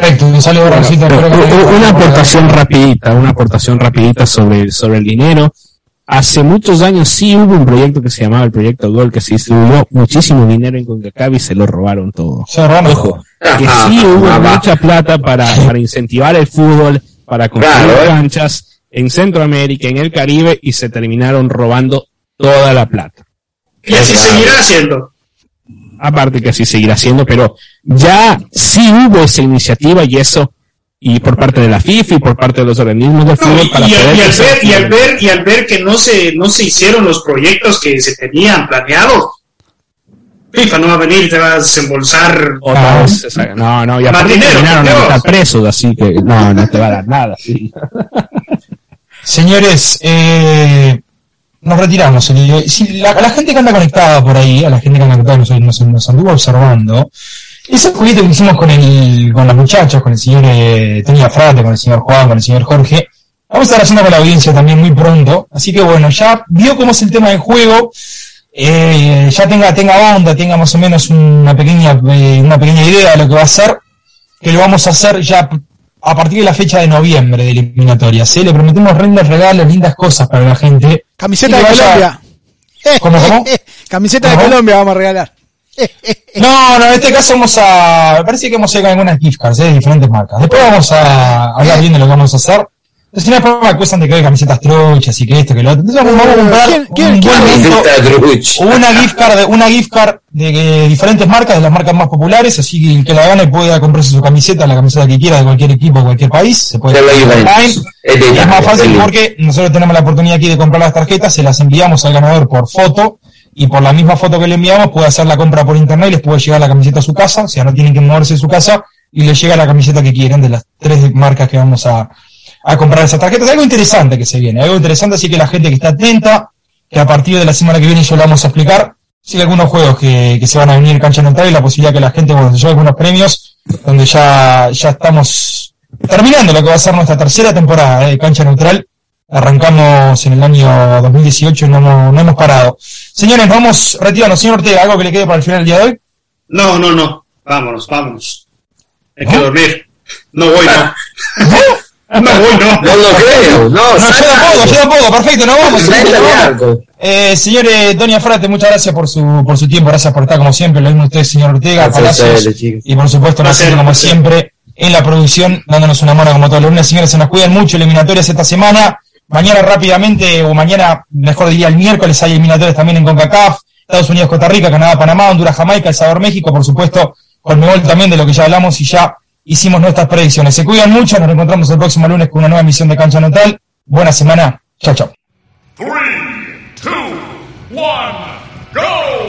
Perfecto, un saludo, Pero, u- una aportación rapidita, una aportación rapidita sobre, sobre el dinero. Hace muchos años sí hubo un proyecto que se llamaba el Proyecto Gol, que se distribuyó muchísimo dinero en CONCACAF y se lo robaron todo. Se robaron Ojo, todo. que sí hubo Ah, mucha plata para, para incentivar el fútbol, para construir Claro, eh. canchas en Centroamérica, en el Caribe, y se terminaron robando toda la plata. Y así seguirá haciendo. Aparte que así seguirá siendo, pero ya sí hubo esa iniciativa y eso, y por parte de la FIFA y por parte de los organismos del No, fútbol y, para y poder y al ver, y al ver y al ver que no se no se hicieron los proyectos que se tenían planeados FIFA no va a venir y te va a desembolsar otra vez, esa- no, no, y Más aparte dinero, terminaron a estar presos, así que no, no te va a dar nada, sí. Señores, eh, nos retiramos. eh, si la, la gente que anda conectada por ahí, a la gente que anda conectada nos, nos, anduvo observando, ese jueguito que hicimos con el, con los muchachos, con el señor eh, Tony Frate, con el señor Juan, con el señor Jorge, vamos a estar haciendo con la audiencia también muy pronto. Así que bueno, ya vio cómo es el tema del juego, eh, ya tenga, tenga onda, tenga más o menos una pequeña, eh, una pequeña idea de lo que va a ser, que lo vamos a hacer ya a partir de la fecha de noviembre de eliminatorias. ¿eh? Le prometemos rendas, regalos, lindas cosas para la gente. Camiseta de vaya- Colombia. ¿Cómo, cómo? Camiseta de. Colombia vamos a regalar. No, no, en este caso vamos a. Me parece que a ir con algunas gift cards ¿eh? de diferentes marcas. Después vamos a hablar bien de lo que vamos a hacer. Entonces, no, después me acusan de que hay camisetas truchas y que esto, que lo otro. Entonces, vamos a comprar ¿Quién- un buen una gift card, de, una gift card de eh, diferentes marcas, de las marcas más populares. Así que el que la gane puede comprarse su camiseta, la camiseta que quiera de cualquier equipo, de cualquier país. Se puede la online. Es más fácil porque nosotros tenemos la oportunidad aquí de comprar las tarjetas, se las enviamos al ganador por foto y por la misma foto que le enviamos puede hacer la compra por internet y les puede llegar la camiseta a su casa, o sea, no tienen que moverse de su casa y les llega la camiseta que quieren de las tres marcas que vamos a, a comprar esas tarjetas. Algo interesante que se viene, algo interesante, así que la gente que está atenta, que a partir de la semana que viene yo lo vamos a explicar. Sí, algunos juegos que, que se van a venir en cancha neutral y la posibilidad que la gente, bueno, se lleve algunos premios, donde ya, ya estamos terminando lo que va a ser nuestra tercera temporada eh, de cancha neutral. Arrancamos en el año 2018 y no hemos, no hemos parado. Señores, vamos retirando. Señor Ortega, ¿algo que le quede para el final del día de hoy? No, no, no. Vámonos, vámonos. Hay que dormir. No voy, no. No voy, no. No lo creo, no, No, yo tampoco, yo tampoco. Perfecto, nos vamos. vamos. Eh, señor eh, Doña Frate, muchas gracias por su, por su tiempo, gracias por estar como siempre, lo mismo usted, señor Ortega, Gracias a Palacios, chicos. y por supuesto, nosotros como siempre, en la producción, dándonos una mano como todos los lunes. Señores, se nos cuidan mucho, eliminatorias esta semana, mañana rápidamente, o mañana, mejor diría el miércoles, hay eliminatorias también en CONCACAF, Estados Unidos, Costa Rica, Canadá, Panamá, Honduras, Jamaica, El Salvador, México, por supuesto, Conmebol también, de lo que ya hablamos y ya hicimos nuestras predicciones. Se cuidan mucho, nos reencontramos el próximo lunes con una nueva emisión de Cancha Neutral. Buena semana, chao, chao. Go!